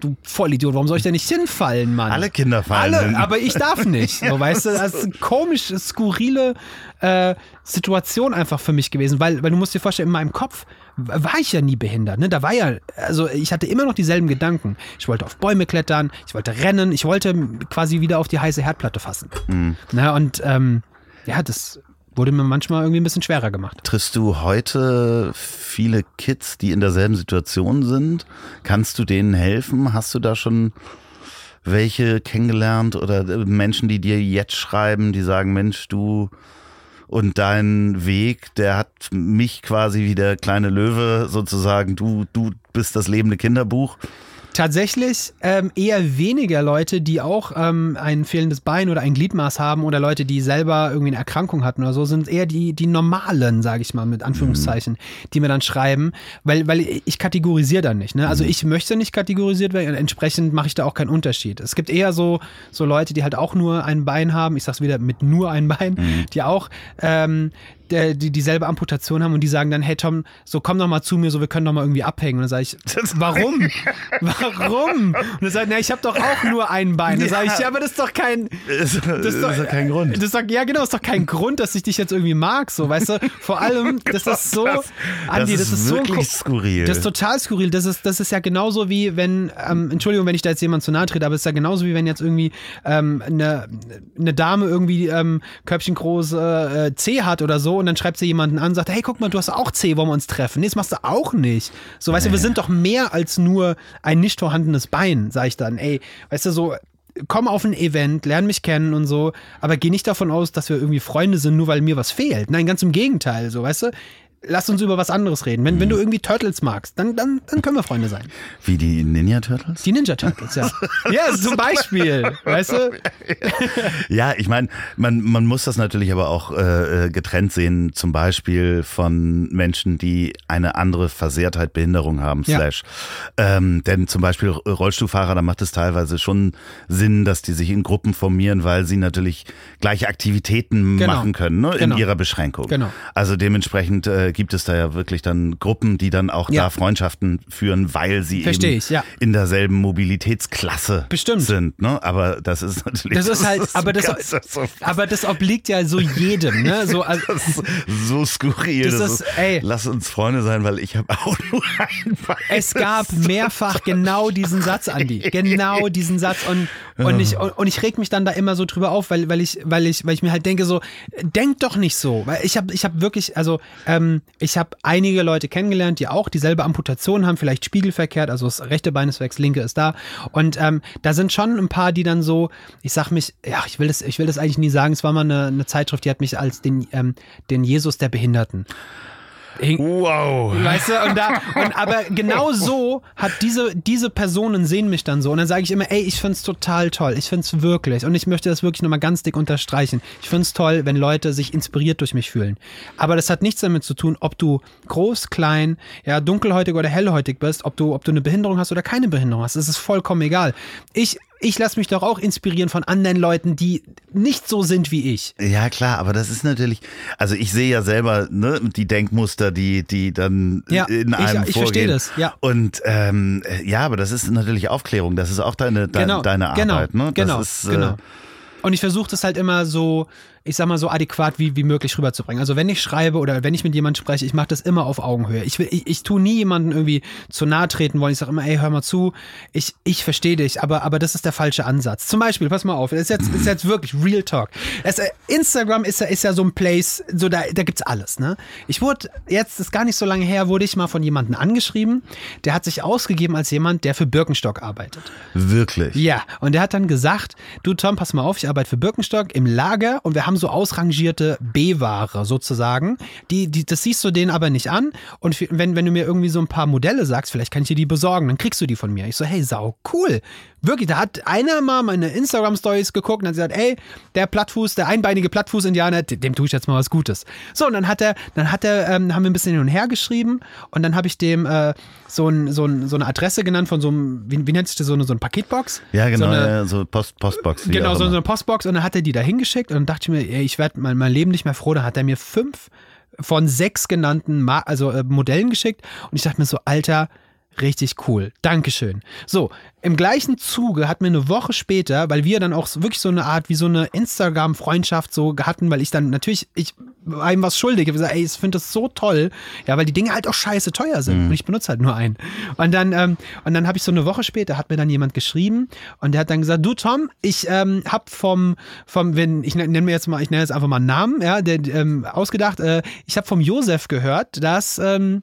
Speaker 1: du Vollidiot, warum soll ich denn nicht hinfallen, Mann?
Speaker 3: Alle Kinder fallen
Speaker 1: Alle,
Speaker 3: hin.
Speaker 1: aber ich darf nicht. So, weißt du, das ist eine komisch, skurrile äh, Situation einfach für mich gewesen, weil, weil du musst dir vorstellen, in meinem Kopf war ich ja nie behindert. Ne? Da war ja, also ich hatte immer noch dieselben Gedanken. Ich wollte auf Bäume klettern, ich wollte rennen, ich wollte quasi wieder auf die heiße Herdplatte fassen. Na, und ähm, ja, das wurde mir manchmal irgendwie ein bisschen schwerer gemacht.
Speaker 3: Triffst du heute viele Kids, die in derselben Situation sind? Kannst du denen helfen? Hast du da schon welche kennengelernt oder äh, Menschen, die dir jetzt schreiben, die sagen, Mensch, du und dein Weg, der hat mich quasi wie der kleine Löwe sozusagen, du, du bist das lebende Kinderbuch.
Speaker 1: Tatsächlich ähm, eher weniger Leute, die auch ähm, ein fehlendes Bein oder ein Gliedmaß haben oder Leute, die selber irgendwie eine Erkrankung hatten oder so, sind eher die, die normalen, sage ich mal, mit Anführungszeichen, die mir dann schreiben, weil, weil ich kategorisiere dann nicht. Ne? Also ich möchte nicht kategorisiert werden, entsprechend mache ich da auch keinen Unterschied. Es gibt eher so, so Leute, die halt auch nur ein Bein haben, ich sag's wieder, mit nur ein Bein, die auch ähm, der, die dieselbe Amputation haben und die sagen dann, hey Tom, so komm doch mal zu mir, so wir können doch mal irgendwie abhängen. Und dann sage ich, warum? warum? Und dann sagt, na, ich habe doch auch nur ein Bein. Dann sage ich, ja, aber das ist doch kein,
Speaker 3: Das ist,
Speaker 1: das ist doch,
Speaker 3: doch kein Grund.
Speaker 1: Das ist doch, ja, genau, das ist doch kein Grund, dass ich dich jetzt irgendwie mag, so, weißt du? Vor allem, das ist so,
Speaker 3: Das-
Speaker 1: Andi,
Speaker 3: das
Speaker 1: das,
Speaker 3: ist
Speaker 1: ist so ein
Speaker 3: wirklich
Speaker 1: Ko-
Speaker 3: skurril.
Speaker 1: Das ist total skurril. Das ist, das ist ja genauso wie wenn, ähm, Entschuldigung, wenn ich da jetzt jemand zu nahe trete, aber es ist ja genauso wie wenn jetzt irgendwie ähm, eine, eine Dame irgendwie ähm, Körbchen groß äh, C hat oder so und dann schreibt sie jemanden an und sagt, hey, guck mal, du hast auch C, wollen wir uns treffen? Nee, das machst du auch nicht. So, weißt du, wir sind doch mehr als nur ein nicht vorhandenes Bein, sag ich dann. Ey, weißt du, so komm auf ein Event, lern mich kennen und so, aber geh nicht davon aus, dass wir irgendwie Freunde sind, nur weil mir was fehlt. Nein, ganz im Gegenteil, so, weißt du? Lass uns über was anderes reden. Wenn, wenn du irgendwie Turtles magst, dann, dann, dann können wir Freunde sein.
Speaker 3: Wie die Ninja Turtles?
Speaker 1: Die Ninja Turtles, ja. ja, zum Beispiel, weißt du?
Speaker 3: Ja, ich meine, man, man muss das natürlich aber auch äh, äh, getrennt sehen, zum Beispiel von Menschen, die eine andere Versehrtheit, Behinderung haben,
Speaker 1: Ja.
Speaker 3: slash. Ähm, denn zum Beispiel Rollstuhlfahrer, da macht es teilweise schon Sinn, dass die sich in Gruppen formieren, weil sie natürlich gleiche Aktivitäten
Speaker 1: Genau.
Speaker 3: machen können, ne, in
Speaker 1: Genau.
Speaker 3: ihrer Beschränkung.
Speaker 1: Genau.
Speaker 3: Also dementsprechend äh, gibt es da ja wirklich dann Gruppen, die dann auch
Speaker 1: Ja.
Speaker 3: da Freundschaften führen, weil sie
Speaker 1: Versteh
Speaker 3: eben
Speaker 1: ich, ja.
Speaker 3: in derselben Mobilitätsklasse
Speaker 1: Bestimmt.
Speaker 3: sind. Ne? Aber das ist natürlich
Speaker 1: Das ist halt, aber das,
Speaker 3: ganz- so
Speaker 1: aber das obliegt ja so jedem, ne? So, also,
Speaker 3: das ist so skurril.
Speaker 1: Das
Speaker 3: Das
Speaker 1: ist-
Speaker 3: ist,
Speaker 1: ey.
Speaker 3: Lass uns Freunde sein, weil ich habe auch nur ein Bein.
Speaker 1: Es gab mehrfach genau diesen Satz, Andi. Genau diesen Satz. Und, und, ich, und, und ich reg mich dann da immer so drüber auf, weil, weil, ich, weil, ich, weil ich mir halt denke, so, denk doch nicht so. Weil ich habe ich hab wirklich, also ähm, ich habe einige Leute kennengelernt, die auch dieselbe Amputation haben, vielleicht spiegelverkehrt, also das rechte Bein ist weg, das linke ist da. Und ähm, da sind schon ein paar, die dann so, ich sag mich, ja, ich will das, ich will das eigentlich nie sagen, es war mal eine, eine Zeitschrift, die hat mich als den, ähm, den Jesus der Behinderten. Hing-
Speaker 3: Wow.
Speaker 1: Weißt du, und da, und aber genau so hat diese, diese Personen sehen mich dann so. Und dann sage ich immer, ey, ich find's total toll. Ich find's wirklich. Und ich möchte das wirklich nochmal ganz dick unterstreichen. Ich find's toll, wenn Leute sich inspiriert durch mich fühlen. Aber das hat nichts damit zu tun, ob du groß, klein, ja, dunkelhäutig oder hellhäutig bist, ob du, ob du eine Behinderung hast oder keine Behinderung hast. Es ist vollkommen egal. Ich, ich lasse mich doch auch inspirieren von anderen Leuten, die nicht so sind wie ich.
Speaker 3: Ja, klar, aber das ist natürlich, also ich sehe ja selber ne, die Denkmuster, die, die dann
Speaker 1: Ja,
Speaker 3: in
Speaker 1: ich-
Speaker 3: einem
Speaker 1: ich
Speaker 3: vorgehen.
Speaker 1: verstehe das, ja.
Speaker 3: Und ähm, ja, aber das ist natürlich Aufklärung, das ist auch deine, dein,
Speaker 1: genau,
Speaker 3: deine
Speaker 1: genau,
Speaker 3: Arbeit. Ne? Das
Speaker 1: Genau,
Speaker 3: ist, äh,
Speaker 1: genau. Und ich versuche das halt immer so, ich sag mal, so adäquat wie, wie möglich rüberzubringen. Also wenn ich schreibe oder wenn ich mit jemandem spreche, ich mache das immer auf Augenhöhe. Ich, will, ich, ich tue nie jemanden irgendwie zu nahe treten wollen. Ich sage immer, ey, hör mal zu, ich, ich verstehe dich, aber, aber das ist der falsche Ansatz. Zum Beispiel, pass mal auf, das ist jetzt, das ist jetzt wirklich Real Talk. Es, äh, Instagram ist ja, ist ja so ein Place, so da, da gibt's alles, ne? Ich wurde, jetzt ist gar nicht so lange her, wurde ich mal von jemandem angeschrieben, der hat sich ausgegeben als jemand, der für Birkenstock arbeitet.
Speaker 3: Wirklich.
Speaker 1: Ja, und der hat dann gesagt, du Tom, pass mal auf, ich arbeite für Birkenstock im Lager und wir haben haben so ausrangierte B-Ware sozusagen. Die, die, das siehst du denen aber nicht an. Und wenn, wenn du mir irgendwie so ein paar Modelle sagst, vielleicht kann ich dir die besorgen, dann kriegst du die von mir. Ich so, hey, sau, cool. Wirklich, da hat einer mal meine Instagram-Stories geguckt und hat gesagt, ey, der Plattfuß, der einbeinige Plattfuß-Indianer, dem dem tue ich jetzt mal was Gutes. So, und dann hat er, dann hat er, ähm, haben wir ein bisschen hin und her geschrieben und dann habe ich dem äh, so, ein, so, ein, so eine Adresse genannt von so einem, wie, wie nennt sich das, so eine, so eine Paketbox?
Speaker 3: Ja, genau,
Speaker 1: So eine,
Speaker 3: ja, so Post, Postbox.
Speaker 1: Genau, so, so eine Postbox und dann hat er die da hingeschickt und dann dachte ich mir, ich werde mein, mein Leben nicht mehr froh. Dann hat er mir fünf von sechs genannten Ma also, äh, Modellen geschickt und ich dachte mir so, Alter, richtig cool. Dankeschön. So, im gleichen Zuge hat mir eine Woche später, weil wir dann auch wirklich so eine Art wie so eine Instagram-Freundschaft so hatten, weil ich dann natürlich, ich war ihm was schuldig. Ich habe gesagt, ey, ich finde das so toll. Ja, weil die Dinge halt auch scheiße teuer sind und ich benutze halt nur einen. Und dann, ähm, und dann habe ich so eine Woche später, hat mir dann jemand geschrieben und der hat dann gesagt, du Tom, ich ähm, habe vom, vom, wenn, ich nenne mir jetzt mal, ich nenne jetzt einfach mal einen Namen, ja, der, ähm, ausgedacht, äh, ich habe vom Josef gehört, dass, ähm,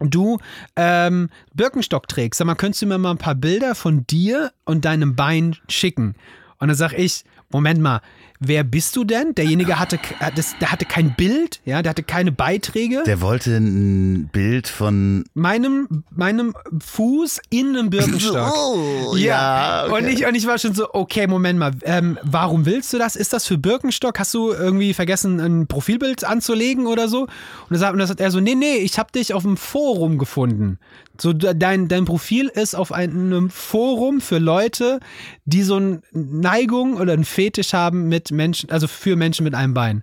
Speaker 1: du ähm, Birkenstock trägst. Sag mal, könntest du mir mal ein paar Bilder von dir und deinem Bein schicken? Und dann sag ich, Moment mal, wer bist du denn? Derjenige hatte, k- äh, das, der hatte kein Bild, ja, der hatte keine Beiträge.
Speaker 3: Der wollte ein Bild von.
Speaker 1: meinem, meinem Fuß in einem Birkenstock.
Speaker 3: Oh, ja. okay.
Speaker 1: Und, ich, und ich war schon so, okay, Moment mal, ähm, warum willst du das? Ist das für Birkenstock? Hast du irgendwie vergessen, ein Profilbild anzulegen oder so? Und das, hat- und das hat er so, nee, nee, ich habe dich auf dem Forum gefunden. So, de- dein, dein Profil ist auf einem Forum für Leute, die so eine Neigung oder einen Fetisch haben mit Menschen, also für Menschen mit einem Bein.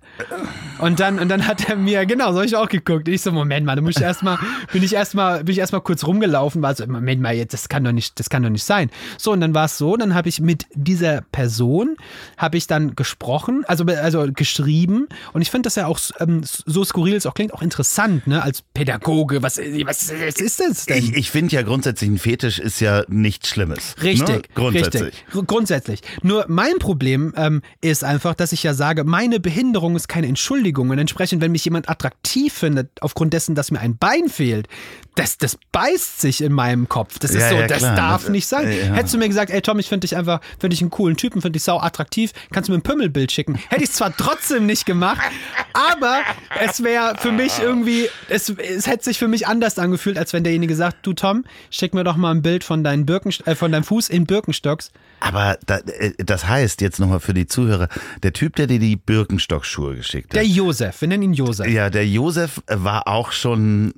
Speaker 1: Und dann, und dann hat er mir, genau, so hab ich auch geguckt. Ich so, Moment mal, da muss ich erstmal, bin ich erstmal, bin ich erstmal kurz rumgelaufen, war so, Moment mal, jetzt, das kann doch nicht, das kann doch nicht sein. So, und dann war es so, dann habe ich mit dieser Person, habe ich dann gesprochen, also, also geschrieben. Und ich finde das ja auch ähm, so skurril es auch klingt, auch interessant, ne, als Pädagoge. Was, was, was ist das denn?
Speaker 3: Ich, ich finde ja grundsätzlich, ein Fetisch ist ja nichts Schlimmes.
Speaker 1: Richtig,
Speaker 3: Ne? Grundsätzlich.
Speaker 1: richtig. Gr- Grundsätzlich. Nur mein Problem ähm, ist einfach, dass ich ja sage, meine Behinderung ist keine Entschuldigung. Und entsprechend, wenn mich jemand attraktiv findet, aufgrund dessen, dass mir ein Bein fehlt, das, das beißt sich in meinem Kopf. Das ist
Speaker 3: Ja,
Speaker 1: so,
Speaker 3: ja,
Speaker 1: das
Speaker 3: klar.
Speaker 1: darf
Speaker 3: Das-
Speaker 1: nicht sein.
Speaker 3: ja.
Speaker 1: Hättest du mir gesagt, ey Tom, ich finde dich einfach, finde dich einen coolen Typen, finde dich sau attraktiv, kannst du mir ein Pümmelbild schicken. Hätte ich es zwar trotzdem nicht gemacht, aber es wäre für mich irgendwie, es, es hätte sich für mich anders angefühlt, als wenn derjenige sagt, du Tom, schick mir doch mal ein Bild von, deinen Birkenst äh, von deinem Fuß in Birkenstocks.
Speaker 3: Aber da, äh, das heißt jetzt nochmal für die Zuhörer, der Typ, der dir die Birkenstock-Schuhe geschickt
Speaker 1: Der
Speaker 3: hat.
Speaker 1: Josef, wir nennen ihn Josef.
Speaker 3: Ja, der Josef war auch schon.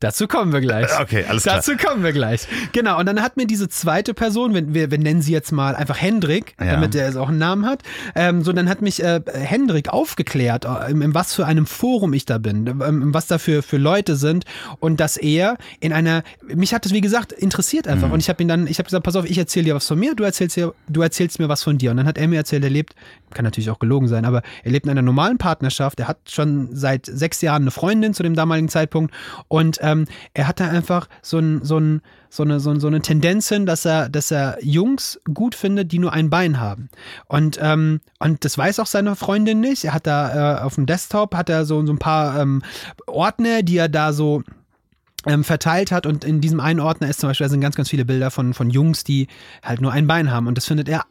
Speaker 1: Dazu kommen wir gleich.
Speaker 3: Okay, alles klar.
Speaker 1: Dazu kommen wir gleich. Genau, und dann hat mir diese zweite Person, wenn wir, wir nennen sie jetzt mal einfach Hendrik,
Speaker 3: Ja.
Speaker 1: damit er es auch einen Namen hat, ähm, so dann hat mich äh, Hendrik aufgeklärt, äh, in, in was für einem Forum ich da bin, ähm, was da für, für Leute sind und dass er in einer, mich hat das wie gesagt interessiert einfach
Speaker 3: Mhm.
Speaker 1: und ich habe ihn dann, ich habe gesagt, pass auf, ich erzähle dir was von mir, du erzählst, dir, du erzählst mir was von dir und dann hat er mir erzählt, er lebt, kann natürlich auch gelogen sein, aber er lebt in einer normalen Partnerschaft, er hat schon seit sechs Jahren eine Freundin zu dem damaligen Zeitpunkt und ähm, er hat da einfach so, ein, so, ein, so, eine, so, ein- so eine Tendenz hin, dass er, dass er Jungs gut findet, die nur ein Bein haben. Und, ähm, und das weiß auch seine Freundin nicht. Er hat da äh, auf dem Desktop hat er so, so ein paar ähm, Ordner, die er da so ähm, verteilt hat und in diesem einen Ordner ist zum Beispiel sind ganz, ganz viele Bilder von, von Jungs, die halt nur ein Bein haben und das findet er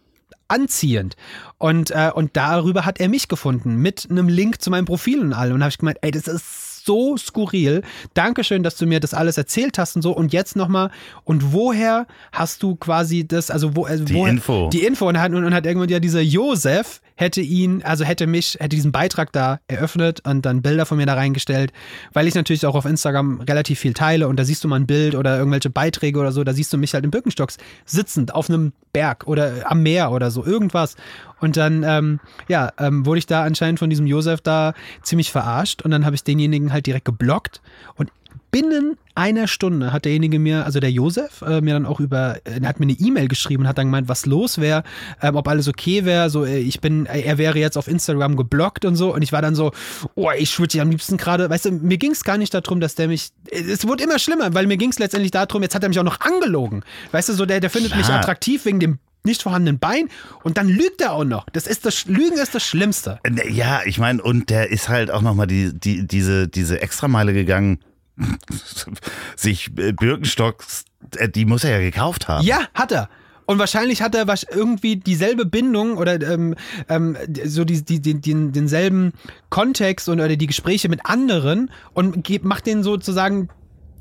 Speaker 1: anziehend. Und, äh, und darüber hat er mich gefunden, mit einem Link zu meinem Profil und allem. Und habe ich gemeint, ey, das ist so skurril. Dankeschön, dass du mir das alles erzählt hast und so. Und jetzt nochmal, und woher hast du quasi das, also wo, also
Speaker 3: Die
Speaker 1: woher,
Speaker 3: Info.
Speaker 1: Die Info. Und, hat, und hat irgendwann ja dieser Josef hätte ihn, also hätte mich, hätte diesen Beitrag da eröffnet und dann Bilder von mir da reingestellt, weil ich natürlich auch auf Instagram relativ viel teile und da siehst du mal ein Bild oder irgendwelche Beiträge oder so, da siehst du mich halt in Birkenstocks sitzend auf einem Berg oder am Meer oder so, irgendwas. Und dann, ähm, ja, ähm, wurde ich da anscheinend von diesem Josef da ziemlich verarscht und dann habe ich denjenigen halt direkt geblockt und binnen einer Stunde hat derjenige mir, also der Josef, äh, mir dann auch über, äh, hat mir eine E-Mail geschrieben und hat dann gemeint, was los wäre, ähm, ob alles okay wäre. So, äh, ich bin, äh, er wäre jetzt auf Instagram geblockt und so. Und ich war dann so, oh, ich schwitze am liebsten gerade. Weißt du, mir ging es gar nicht darum, dass der mich. Es wurde immer schlimmer, weil mir ging es letztendlich darum, jetzt hat er mich auch noch angelogen. Weißt du, so, der, der findet mich
Speaker 3: Klar.
Speaker 1: attraktiv wegen dem nicht vorhandenen Bein und dann lügt er auch noch. Das ist das Lügen ist das Schlimmste.
Speaker 3: Äh, Ja, ich meine, und der ist halt auch nochmal die, die, diese, diese Extrameile gegangen, sich äh, Birkenstocks, äh, die muss er ja gekauft haben.
Speaker 1: Ja, hat er. Und wahrscheinlich hat er irgendwie dieselbe Bindung oder ähm, ähm, so die, die, die, den, denselben Kontext und, oder die Gespräche mit anderen und macht denen sozusagen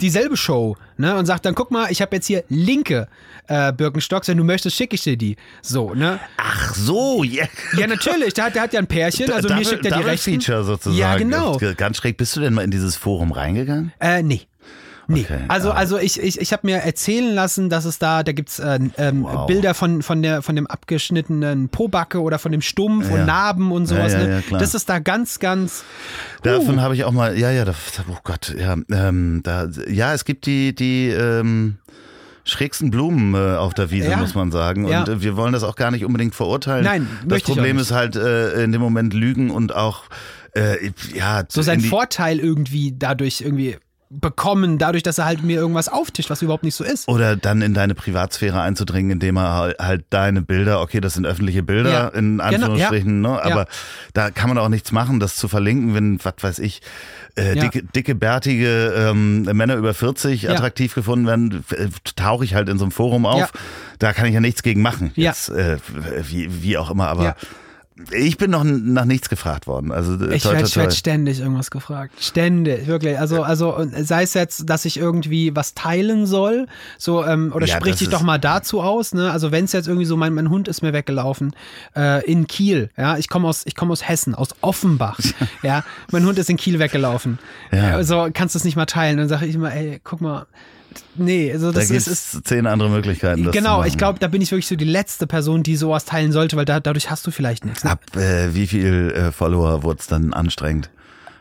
Speaker 1: dieselbe Show ne? und sagt dann, guck mal, ich habe jetzt hier linke äh, Birkenstocks, wenn du möchtest, schicke ich dir die. So, ne?
Speaker 3: Ach so, ja.
Speaker 1: Ja, natürlich, der hat, der hat ja ein Pärchen, also mir
Speaker 3: Double-
Speaker 1: schickt er die rechten.
Speaker 3: Feature sozusagen.
Speaker 1: Ja, genau.
Speaker 3: Ganz schräg. Bist du denn mal in dieses Forum reingegangen?
Speaker 1: Äh, nee. Nee.
Speaker 3: Okay,
Speaker 1: also, also ich, ich, ich habe mir erzählen lassen, dass es da, da gibt's äh, ähm,
Speaker 3: Wow.
Speaker 1: Bilder von, von, der, von dem abgeschnittenen Po-Backe oder von dem Stumpf
Speaker 3: Ja.
Speaker 1: und Narben und sowas.
Speaker 3: Ja, ja,
Speaker 1: ne?
Speaker 3: ja, klar.
Speaker 1: das ist da ganz, ganz.
Speaker 3: Davon habe ich auch mal, ja, ja, da, oh Gott, ja, ähm, da, ja, es gibt die, die ähm, schrägsten Blumen äh, auf der Wiese,
Speaker 1: Ja.
Speaker 3: muss man sagen. Und
Speaker 1: Ja.
Speaker 3: äh, wir wollen das auch gar nicht unbedingt verurteilen.
Speaker 1: Nein,
Speaker 3: das Problem ist halt äh, in dem Moment Lügen und auch, äh, ja,
Speaker 1: So sein Vorteil irgendwie dadurch irgendwie bekommen, dadurch, dass er halt mir irgendwas auftischt, was überhaupt nicht so ist.
Speaker 3: Oder dann in deine Privatsphäre einzudringen, indem er halt- deine Bilder, okay, das sind öffentliche Bilder,
Speaker 1: Ja.
Speaker 3: in
Speaker 1: Genau,
Speaker 3: Anführungsstrichen, ne? aber
Speaker 1: Ja.
Speaker 3: da kann man auch nichts machen, das zu verlinken, wenn, was weiß ich, äh,
Speaker 1: Ja.
Speaker 3: dicke, dicke, bärtige ähm, Männer über 40
Speaker 1: Ja.
Speaker 3: attraktiv gefunden werden, äh, tauche ich halt in so einem Forum auf.
Speaker 1: Ja.
Speaker 3: Da kann ich ja nichts gegen machen,
Speaker 1: Ja.
Speaker 3: jetzt, äh, wie, wie auch immer, aber
Speaker 1: Ja.
Speaker 3: Ich bin noch nach nichts gefragt worden. Also, äh,
Speaker 1: Ich werde ständig irgendwas gefragt. Ständig, wirklich. Also, also sei es jetzt, dass ich irgendwie was teilen soll, so, ähm, oder
Speaker 3: Ja,
Speaker 1: sprich dich doch mal dazu aus, ne? Also wenn es jetzt irgendwie so, mein, mein Hund ist mir weggelaufen, äh, in Kiel, ja, ich komme aus, ich komme aus Hessen, aus Offenbach, ja, mein Hund ist in Kiel weggelaufen.
Speaker 3: Ja.
Speaker 1: Also kannst du es nicht mal teilen. Dann sage ich immer, ey, guck mal, nee, also
Speaker 3: Da
Speaker 1: das
Speaker 3: gibt
Speaker 1: ist, ist
Speaker 3: zehn andere Möglichkeiten.
Speaker 1: Genau, ich glaube, da bin ich wirklich so die letzte Person, die sowas teilen sollte, weil da, dadurch hast du vielleicht nichts. Ne?
Speaker 3: Ab äh, wie viel äh, Follower wurde es dann anstrengend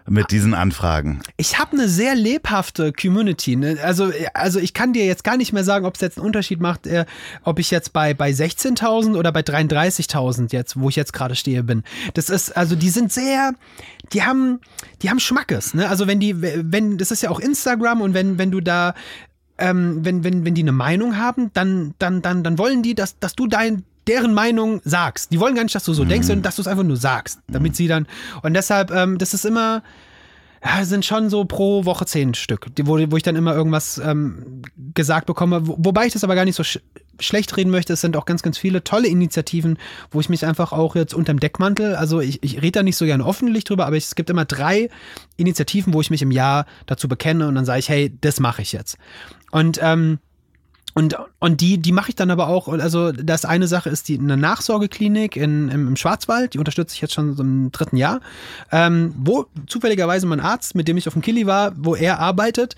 Speaker 3: mit diesen Anfragen?
Speaker 1: Ich habe eine sehr lebhafte Community. Ne? Also, also ich kann dir jetzt gar nicht mehr sagen, ob es jetzt einen Unterschied macht, äh, ob ich jetzt bei, bei 16.000 oder bei 33.000 jetzt, wo ich jetzt gerade stehe, bin. Das ist, also die sind sehr, die haben, die haben Schmackes. Ne? Also wenn die, wenn, das ist ja auch Instagram und wenn, wenn du da ähm, wenn, wenn, wenn die eine Meinung haben, dann, dann, dann, dann wollen die, dass, dass du dein, deren Meinung sagst. Die wollen gar nicht, dass du so denkst, sondern dass du es einfach nur sagst, damit sie dann. Und deshalb, ähm, das ist immer. Ja, sind schon so pro Woche zehn Stück, wo, wo ich dann immer irgendwas ähm, gesagt bekomme. Wo, wobei ich das aber gar nicht so sch schlecht reden möchte. Es sind auch ganz, ganz viele tolle Initiativen, wo ich mich einfach auch jetzt unterm Deckmantel, also ich, ich rede da nicht so gerne öffentlich drüber, aber es gibt immer drei Initiativen, wo ich mich im Jahr dazu bekenne und dann sage ich, hey, das mache ich jetzt. Und ähm, und, und die, die mache ich dann aber auch, also das eine Sache ist die eine Nachsorgeklinik in, im, im Schwarzwald, die unterstütze ich jetzt schon so im dritten Jahr, ähm, wo zufälligerweise mein Arzt, mit dem ich auf dem Kili war, wo er arbeitet,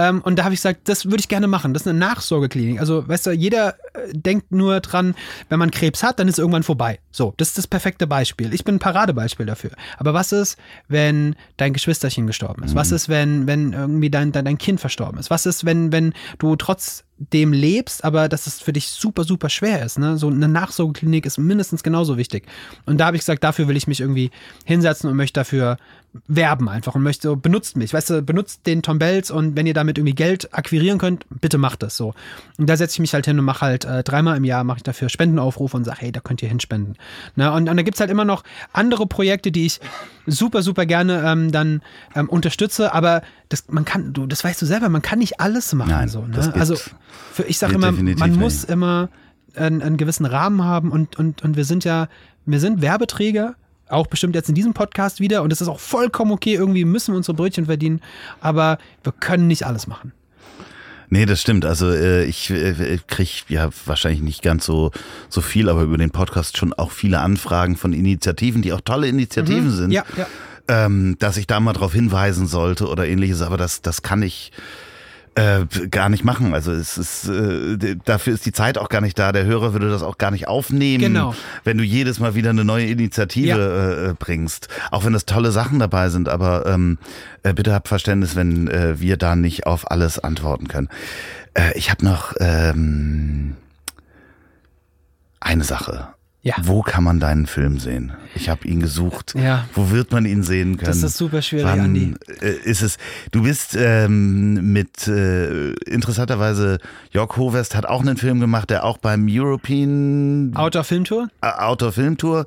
Speaker 1: ähm, und da habe ich gesagt, das würde ich gerne machen, das ist eine Nachsorgeklinik. Also, weißt du, jeder äh, denkt nur dran, wenn man Krebs hat, dann ist irgendwann vorbei. So, das ist das perfekte Beispiel. Ich bin ein Paradebeispiel dafür. Aber was ist, wenn dein Geschwisterchen gestorben ist? Was ist, wenn, wenn irgendwie dein, dein, dein Kind verstorben ist? Was ist, wenn, wenn du trotz dem lebst, aber dass es für dich super, super schwer ist. Ne? So eine Nachsorgeklinik ist mindestens genauso wichtig. Und da habe ich gesagt, dafür will ich mich irgendwie hinsetzen und möchte dafür werben einfach und möchte so, benutzt mich. Weißt du, benutzt den Tom Bells und wenn ihr damit irgendwie Geld akquirieren könnt, bitte macht das so. Und da setze ich mich halt hin und mache halt äh, dreimal im Jahr mache ich dafür Spendenaufrufe und sage, hey, da könnt ihr hinspenden. Ne? Und, und da gibt's halt immer noch andere Projekte, die ich super, super gerne ähm, dann ähm, unterstütze, aber das, man kann, du, das weißt du selber, man kann nicht alles machen.
Speaker 3: Nein,
Speaker 1: so, ne? Also für, ich sage
Speaker 3: geht
Speaker 1: immer, man
Speaker 3: nicht.
Speaker 1: muss immer einen, einen gewissen Rahmen haben und, und, und wir sind ja, wir sind Werbeträger, auch bestimmt jetzt in diesem Podcast wieder und es ist auch vollkommen okay, irgendwie müssen wir unsere Brötchen verdienen, aber wir können nicht alles machen.
Speaker 3: Nee, das stimmt. Also äh, ich äh, kriege ja wahrscheinlich nicht ganz so, so viel, aber über den Podcast schon auch viele Anfragen von Initiativen, die auch tolle Initiativen sind,
Speaker 1: Mhm. Ja, ja.
Speaker 3: Ähm, dass ich da mal drauf hinweisen sollte oder ähnliches, aber das, das kann ich äh, gar nicht machen. Also es ist äh, dafür ist die Zeit auch gar nicht da. Der Hörer würde das auch gar nicht aufnehmen,
Speaker 1: Genau.
Speaker 3: wenn du jedes Mal wieder eine neue Initiative
Speaker 1: Ja.
Speaker 3: äh, bringst. Auch wenn das tolle Sachen dabei sind, aber ähm, äh, bitte habt Verständnis, wenn äh, wir da nicht auf alles antworten können. Äh, ich habe noch ähm, eine Sache.
Speaker 1: Ja.
Speaker 3: Wo kann man deinen Film sehen? Ich habe ihn gesucht.
Speaker 1: Ja.
Speaker 3: Wo wird man ihn sehen können?
Speaker 1: Das ist super schwierig,
Speaker 3: Wann
Speaker 1: Andi.
Speaker 3: äh, ist es? Du bist ähm, mit äh, interessanterweise Jörg Hovest hat auch einen Film gemacht, der auch beim European
Speaker 1: Outdoor Filmtour?
Speaker 3: äh, Outdoor Filmtour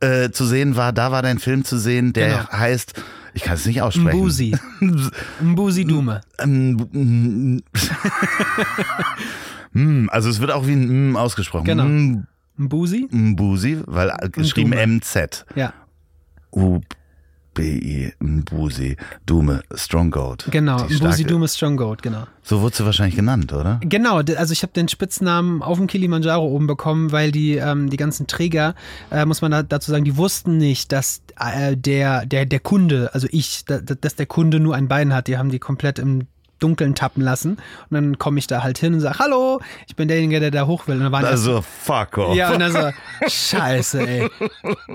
Speaker 3: äh, zu sehen war. Da war dein Film zu sehen, der
Speaker 1: Genau.
Speaker 3: heißt, ich kann es nicht aussprechen.
Speaker 1: Mbusi. Mbusi Dume.
Speaker 3: Ähm, also es wird auch wie ein mm ausgesprochen.
Speaker 1: Genau. Mbusi?
Speaker 3: Mbusi, weil geschrieben. MZ.
Speaker 1: Ja,
Speaker 3: U B I Mbusi Dume Stronggoat.
Speaker 1: genau.
Speaker 3: Die
Speaker 1: Mbusi Dume Strong Goat, genau.
Speaker 3: So wurde sie wahrscheinlich genannt, oder?
Speaker 1: Genau, also ich habe den Spitznamen auf dem Kilimanjaro oben bekommen, weil die, ähm, die ganzen Träger, äh, muss man da, dazu sagen, die wussten nicht, dass äh, der, der, der Kunde, also ich, da- dass der Kunde nur ein Bein hat. Die haben die komplett im Dunkeln tappen lassen. Und dann komme ich da halt hin und sage, hallo, ich bin derjenige, der da hoch will. Und dann waren
Speaker 3: Also fuck off.
Speaker 1: ja, und dann so, scheiße, ey.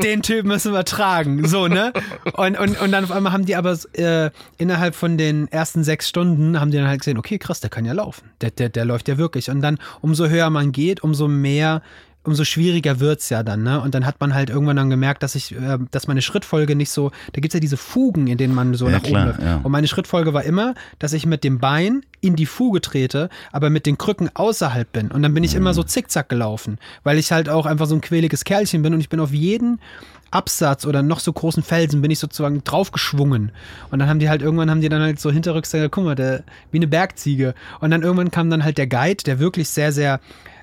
Speaker 1: Den Typ müssen wir tragen. So, ne? Und, und, und dann auf einmal haben die aber äh, innerhalb von den ersten sechs Stunden haben die dann halt gesehen, okay, krass, der kann ja laufen. Der, der, der läuft ja wirklich. Und dann, umso höher man geht, umso mehr umso schwieriger wird's ja dann, ne? Und dann hat man halt irgendwann dann gemerkt, dass ich, äh, dass meine Schrittfolge nicht so, da gibt's ja diese Fugen, in denen man so
Speaker 3: Ja,
Speaker 1: nach
Speaker 3: klar,
Speaker 1: oben läuft.
Speaker 3: ja.
Speaker 1: Und meine Schrittfolge war immer, dass ich mit dem Bein in die Fuge trete, aber mit den Krücken außerhalb bin. Und dann bin ich immer so zickzack gelaufen, weil ich halt auch einfach so ein quäliges Kerlchen bin und ich bin auf jeden Absatz oder noch so großen Felsen bin ich sozusagen draufgeschwungen. Und dann haben die halt irgendwann haben die dann halt so hinterrücks gesagt, guck mal, der, wie eine Bergziege. Und dann irgendwann kam dann halt der Guide, der wirklich sehr, sehr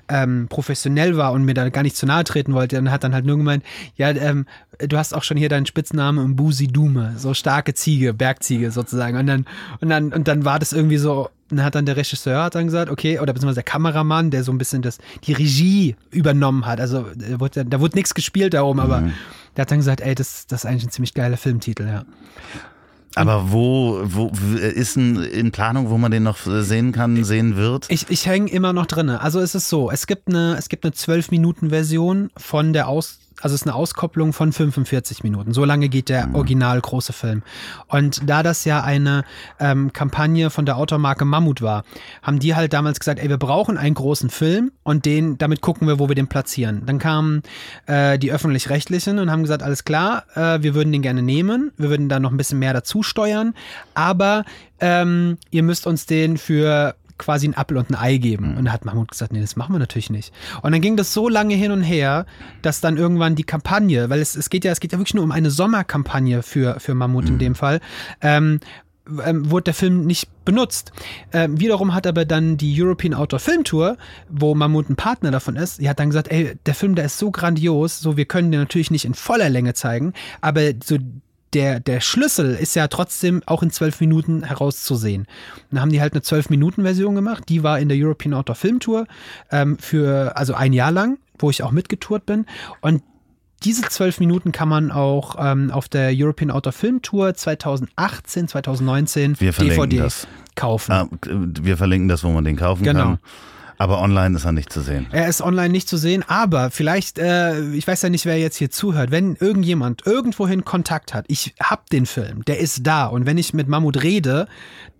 Speaker 1: ähm, professionell war und mir da gar nicht zu nahe treten wollte, dann hat dann halt nur gemeint, ja, ähm, du hast auch schon hier deinen Spitznamen im Busi Dume, so starke Ziege, Bergziege sozusagen. Und dann, und dann, und dann war das irgendwie so, dann hat dann der Regisseur hat dann gesagt, okay, oder beziehungsweise der Kameramann, der so ein bisschen das, die Regie übernommen hat. Also da wurde, da wurde nichts gespielt da oben, aber der hat dann gesagt, ey, das, das ist eigentlich ein ziemlich geiler Filmtitel, ja.
Speaker 3: Aber wo, wo ist ein in Planung, wo man den noch sehen kann, sehen wird?
Speaker 1: Ich, ich hänge immer noch drinne. Also es ist so, es gibt eine, es gibt eine 12-Minuten-Version von der Aus, also es ist eine Auskopplung von 45 Minuten. So lange geht der original große Film. Und da das ja eine ähm, Kampagne von der Automarke Mammut war, haben die halt damals gesagt, ey, wir brauchen einen großen Film und den, damit gucken wir, wo wir den platzieren. Dann kamen äh, die öffentlich-rechtlichen und haben gesagt, alles klar, äh, wir würden den gerne nehmen, wir würden da noch ein bisschen mehr dazu steuern, aber ähm, ihr müsst uns den für quasi ein Apfel und ein Ei geben. Und da hat Mahmoud gesagt, nee, das machen wir natürlich nicht. Und dann ging das so lange hin und her, dass dann irgendwann die Kampagne, weil es, es geht ja, es geht ja wirklich nur um eine Sommerkampagne für, für Mammut in dem Fall, ähm, ähm, wurde der Film nicht benutzt. Ähm, wiederum hat aber dann die European Outdoor Film Tour, wo Mammut ein Partner davon ist, die hat dann gesagt, ey, der Film, der ist so grandios, so wir können den natürlich nicht in voller Länge zeigen, aber so der, der Schlüssel ist ja trotzdem auch in zwölf Minuten herauszusehen. Dann haben die halt eine zwölf Minuten Version gemacht, die war in der European Outdoor Film Tour ähm, für also ein Jahr lang, wo ich auch mitgetourt bin und diese zwölf Minuten kann man auch ähm, auf der European Outdoor Film Tour 2018, 2019
Speaker 3: Wir verlinken
Speaker 1: DVD
Speaker 3: das.
Speaker 1: kaufen.
Speaker 3: Ah, wir verlinken das, wo man den kaufen
Speaker 1: Genau.
Speaker 3: kann. Aber online ist er nicht zu sehen.
Speaker 1: Er ist online nicht zu sehen, aber vielleicht, äh, ich weiß ja nicht, wer jetzt hier zuhört, wenn irgendjemand irgendwohin Kontakt hat, ich hab den Film, der ist da und wenn ich mit Mammut rede,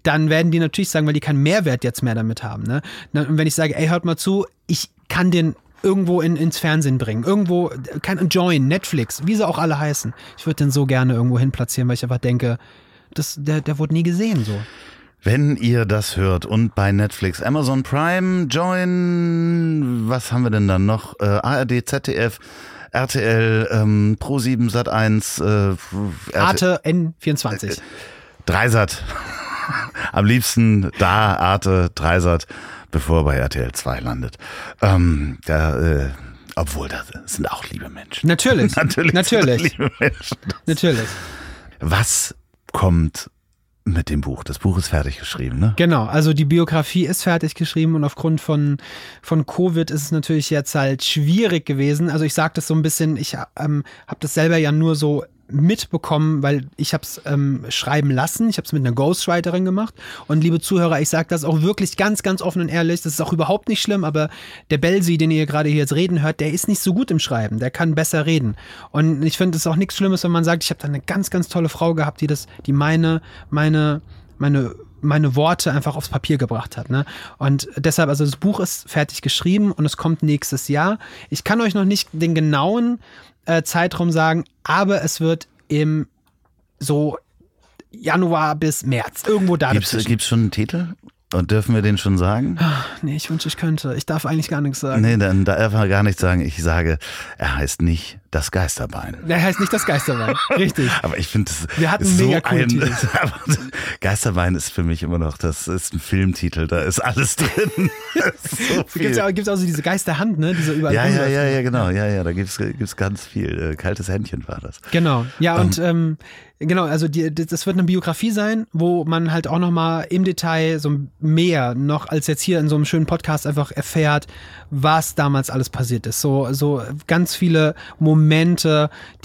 Speaker 1: dann werden die natürlich sagen, weil die keinen Mehrwert jetzt mehr damit haben. Ne? Und wenn ich sage, ey, hört mal zu, ich kann den irgendwo in, ins Fernsehen bringen, irgendwo, kann Join, Netflix, wie sie auch alle heißen. Ich würde den so gerne irgendwo hin platzieren, weil ich einfach denke, das, der, der wurde nie gesehen so.
Speaker 3: Wenn ihr das hört und bei Netflix, Amazon Prime, Join, was haben wir denn dann noch? Äh, ARD, ZDF, RTL, ähm, Pro7, Sat1, äh, RT
Speaker 1: Arte N24.
Speaker 3: Dreisat. Am liebsten da Arte, Dreisat, bevor bei RTL 2 landet. Ähm, da, äh, obwohl, da sind auch liebe Menschen.
Speaker 1: Natürlich.
Speaker 3: Natürlich.
Speaker 1: Natürlich. Natürlich.
Speaker 3: Was kommt mit dem Buch? Das Buch ist fertig geschrieben, ne?
Speaker 1: Genau, also die Biografie ist fertig geschrieben und aufgrund von, von Covid ist es natürlich jetzt halt schwierig gewesen. Also ich sage das so ein bisschen, ich ähm, habe das selber ja nur so mitbekommen, weil ich habe es ähm, schreiben lassen. Ich habe es mit einer Ghostwriterin gemacht. Und liebe Zuhörer, ich sage das auch wirklich ganz, ganz offen und ehrlich. Das ist auch überhaupt nicht schlimm, aber der Belsi, den ihr gerade hier jetzt reden hört, der ist nicht so gut im Schreiben. Der kann besser reden. Und ich finde es auch nichts Schlimmes, wenn man sagt, ich habe da eine ganz, ganz tolle Frau gehabt, die das, die meine, meine, meine meine Worte einfach aufs Papier gebracht hat. Ne? Und deshalb, also das Buch ist fertig geschrieben und es kommt nächstes Jahr. Ich kann euch noch nicht den genauen äh, Zeitraum sagen, aber es wird im so Januar bis März irgendwo da dazwischen.
Speaker 3: gibt's schon einen Titel? Und dürfen wir den schon sagen?
Speaker 1: Nee, ich wünsche, ich könnte. Ich darf eigentlich gar nichts sagen.
Speaker 3: Nee, dann darf er gar nicht sagen. Ich sage, er heißt nicht Das Geisterbein.
Speaker 1: Der heißt nicht das Geisterbein. Richtig.
Speaker 3: Aber ich finde es
Speaker 1: Wir hatten
Speaker 3: so
Speaker 1: mega
Speaker 3: ein. Geisterbein ist für mich immer noch, das ist ein Filmtitel, da ist alles drin. Das so
Speaker 1: Gibt es auch, so diese Geisterhand, ne? Die so überall
Speaker 3: Ja, ja, ja, ja, genau, ja, ja, da gibt's gibt's ganz viel. Äh, Kaltes Händchen war das.
Speaker 1: Genau, ja und ähm, genau, also die, das wird eine Biografie sein, wo man halt auch nochmal im Detail so mehr noch als jetzt hier in so einem schönen Podcast einfach erfährt, was damals alles passiert ist. So, so ganz viele Momente,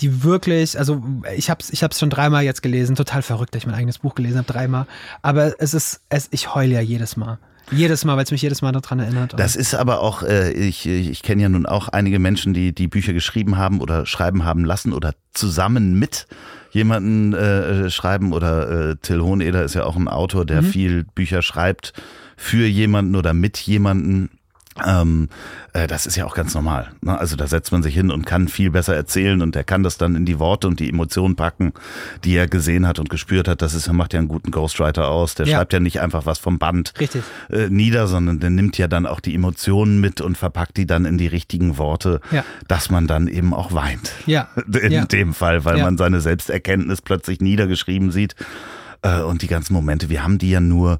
Speaker 1: die wirklich, also ich habe es ich hab's schon dreimal jetzt gelesen, total verrückt, dass ich mein eigenes Buch gelesen habe, dreimal, aber es ist, es, ich heule ja jedes Mal. Jedes Mal, weil es mich jedes Mal daran erinnert.
Speaker 3: Das ist aber auch, äh, ich, ich kenne ja nun auch einige Menschen, die die Bücher geschrieben haben oder schreiben haben lassen oder zusammen mit jemanden äh, schreiben oder äh, Till Hoheneder ist ja auch ein Autor, der viel Bücher schreibt für jemanden oder mit jemanden. Ähm, äh, das ist ja auch ganz normal. Ne? Also da setzt man sich hin und kann viel besser erzählen und er kann das dann in die Worte und die Emotionen packen, die er gesehen hat und gespürt hat. Das ist, macht ja einen guten Ghostwriter aus. Der
Speaker 1: Ja.
Speaker 3: schreibt ja nicht einfach was vom Band äh, nieder, sondern der nimmt ja dann auch die Emotionen mit und verpackt die dann in die richtigen Worte,
Speaker 1: Ja.
Speaker 3: dass man dann eben auch weint.
Speaker 1: Ja.
Speaker 3: In
Speaker 1: Ja.
Speaker 3: dem Fall, weil man seine Selbsterkenntnis plötzlich niedergeschrieben sieht äh, und die ganzen Momente, wir haben die ja nur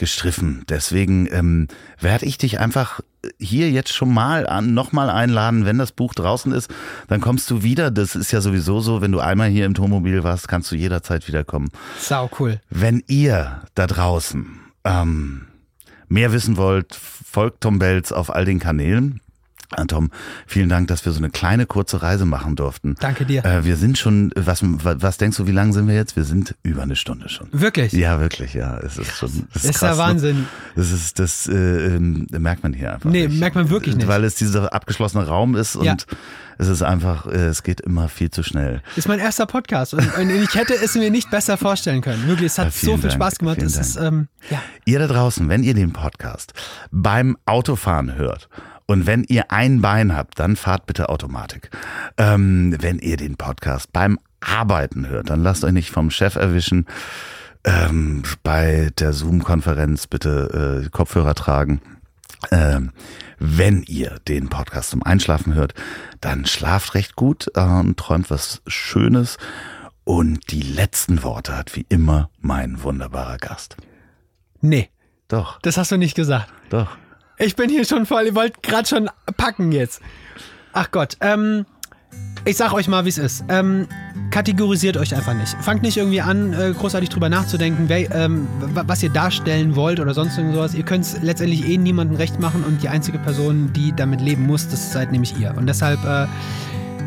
Speaker 3: gestriffen. Deswegen ähm, werde ich dich einfach hier jetzt schon mal an, nochmal einladen, wenn das Buch draußen ist, dann kommst du wieder. Das ist ja sowieso so, wenn du einmal hier im Tonmobil warst, kannst du jederzeit wiederkommen.
Speaker 1: Sau cool.
Speaker 3: Wenn ihr da draußen ähm, mehr wissen wollt, folgt Tom Belz auf all den Kanälen. Tom, vielen Dank, dass wir so eine kleine kurze Reise machen durften.
Speaker 1: Danke dir.
Speaker 3: Äh, wir sind schon, was, was denkst du, wie lang sind wir jetzt? Wir sind über eine Stunde schon.
Speaker 1: Wirklich?
Speaker 3: Ja, wirklich, ja. Es ist schon. Es
Speaker 1: Ist ja
Speaker 3: krass, ne?
Speaker 1: Wahnsinn.
Speaker 3: Das ist, das äh, ähm, merkt man hier einfach.
Speaker 1: Nee,
Speaker 3: nicht.
Speaker 1: merkt man wirklich nicht.
Speaker 3: Weil es dieser abgeschlossene Raum ist und
Speaker 1: Ja.
Speaker 3: es ist einfach, äh, es geht immer viel zu schnell.
Speaker 1: Ist mein erster Podcast und, und ich hätte es mir nicht besser vorstellen können. Wirklich, es hat
Speaker 3: Ja,
Speaker 1: so viel
Speaker 3: Dank,
Speaker 1: Spaß gemacht. Es ist, ähm, ja.
Speaker 3: Ihr da draußen, wenn ihr den Podcast beim Autofahren hört und wenn ihr ein Bein habt, dann fahrt bitte Automatik. Ähm, wenn ihr den Podcast beim Arbeiten hört, dann lasst euch nicht vom Chef erwischen. Ähm, bei der Zoom-Konferenz bitte äh, Kopfhörer tragen. Ähm, wenn ihr den Podcast zum Einschlafen hört, dann schlaft recht gut äh, und träumt was Schönes. Und die letzten Worte hat wie immer mein wunderbarer Gast.
Speaker 1: Nee,
Speaker 3: Doch,
Speaker 1: das hast du nicht gesagt.
Speaker 3: doch.
Speaker 1: Ich bin hier schon voll, ihr wollt gerade schon packen jetzt. Ach Gott, ähm, ich sag euch mal, wie es ist. Ähm, kategorisiert euch einfach nicht. Fangt nicht irgendwie an, äh, großartig drüber nachzudenken, wer, ähm, wa- was ihr darstellen wollt oder sonst irgendwas. Ihr könnt es letztendlich eh niemandem recht machen und die einzige Person, die damit leben muss, das seid nämlich ihr. Und deshalb, äh,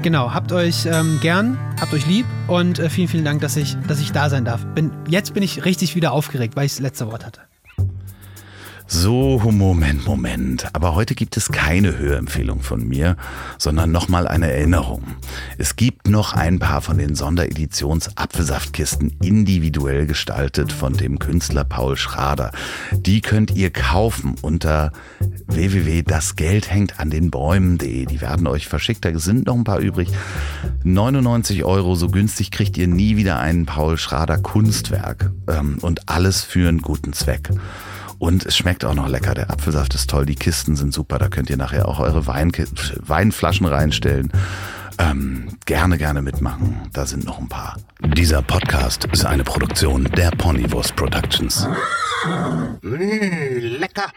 Speaker 1: genau, habt euch ähm, gern, habt euch lieb und äh, vielen, vielen Dank, dass ich, dass ich da sein darf. Bin, jetzt bin ich richtig wieder aufgeregt, weil ich das letzte Wort hatte.
Speaker 3: So, Moment, Moment. Aber heute gibt es keine Hörempfehlung von mir, sondern nochmal eine Erinnerung. Es gibt noch ein paar von den Sondereditions-Apfelsaftkisten individuell gestaltet von dem Künstler Paul Schrader. Die könnt ihr kaufen unter www.dasgeldhängtandenbäumen.de. Die werden euch verschickt, da sind noch ein paar übrig. 99 Euro, so günstig kriegt ihr nie wieder ein Paul Schrader Kunstwerk. Ähm, Und alles für einen guten Zweck. Und es schmeckt auch noch lecker. Der Apfelsaft ist toll, die Kisten sind super. Da könnt ihr nachher auch eure Wein Weinflaschen reinstellen. Ähm, gerne, gerne mitmachen. Da sind noch ein paar. Dieser Podcast ist eine Produktion der Ponywurst Productions.
Speaker 4: Mmh, lecker.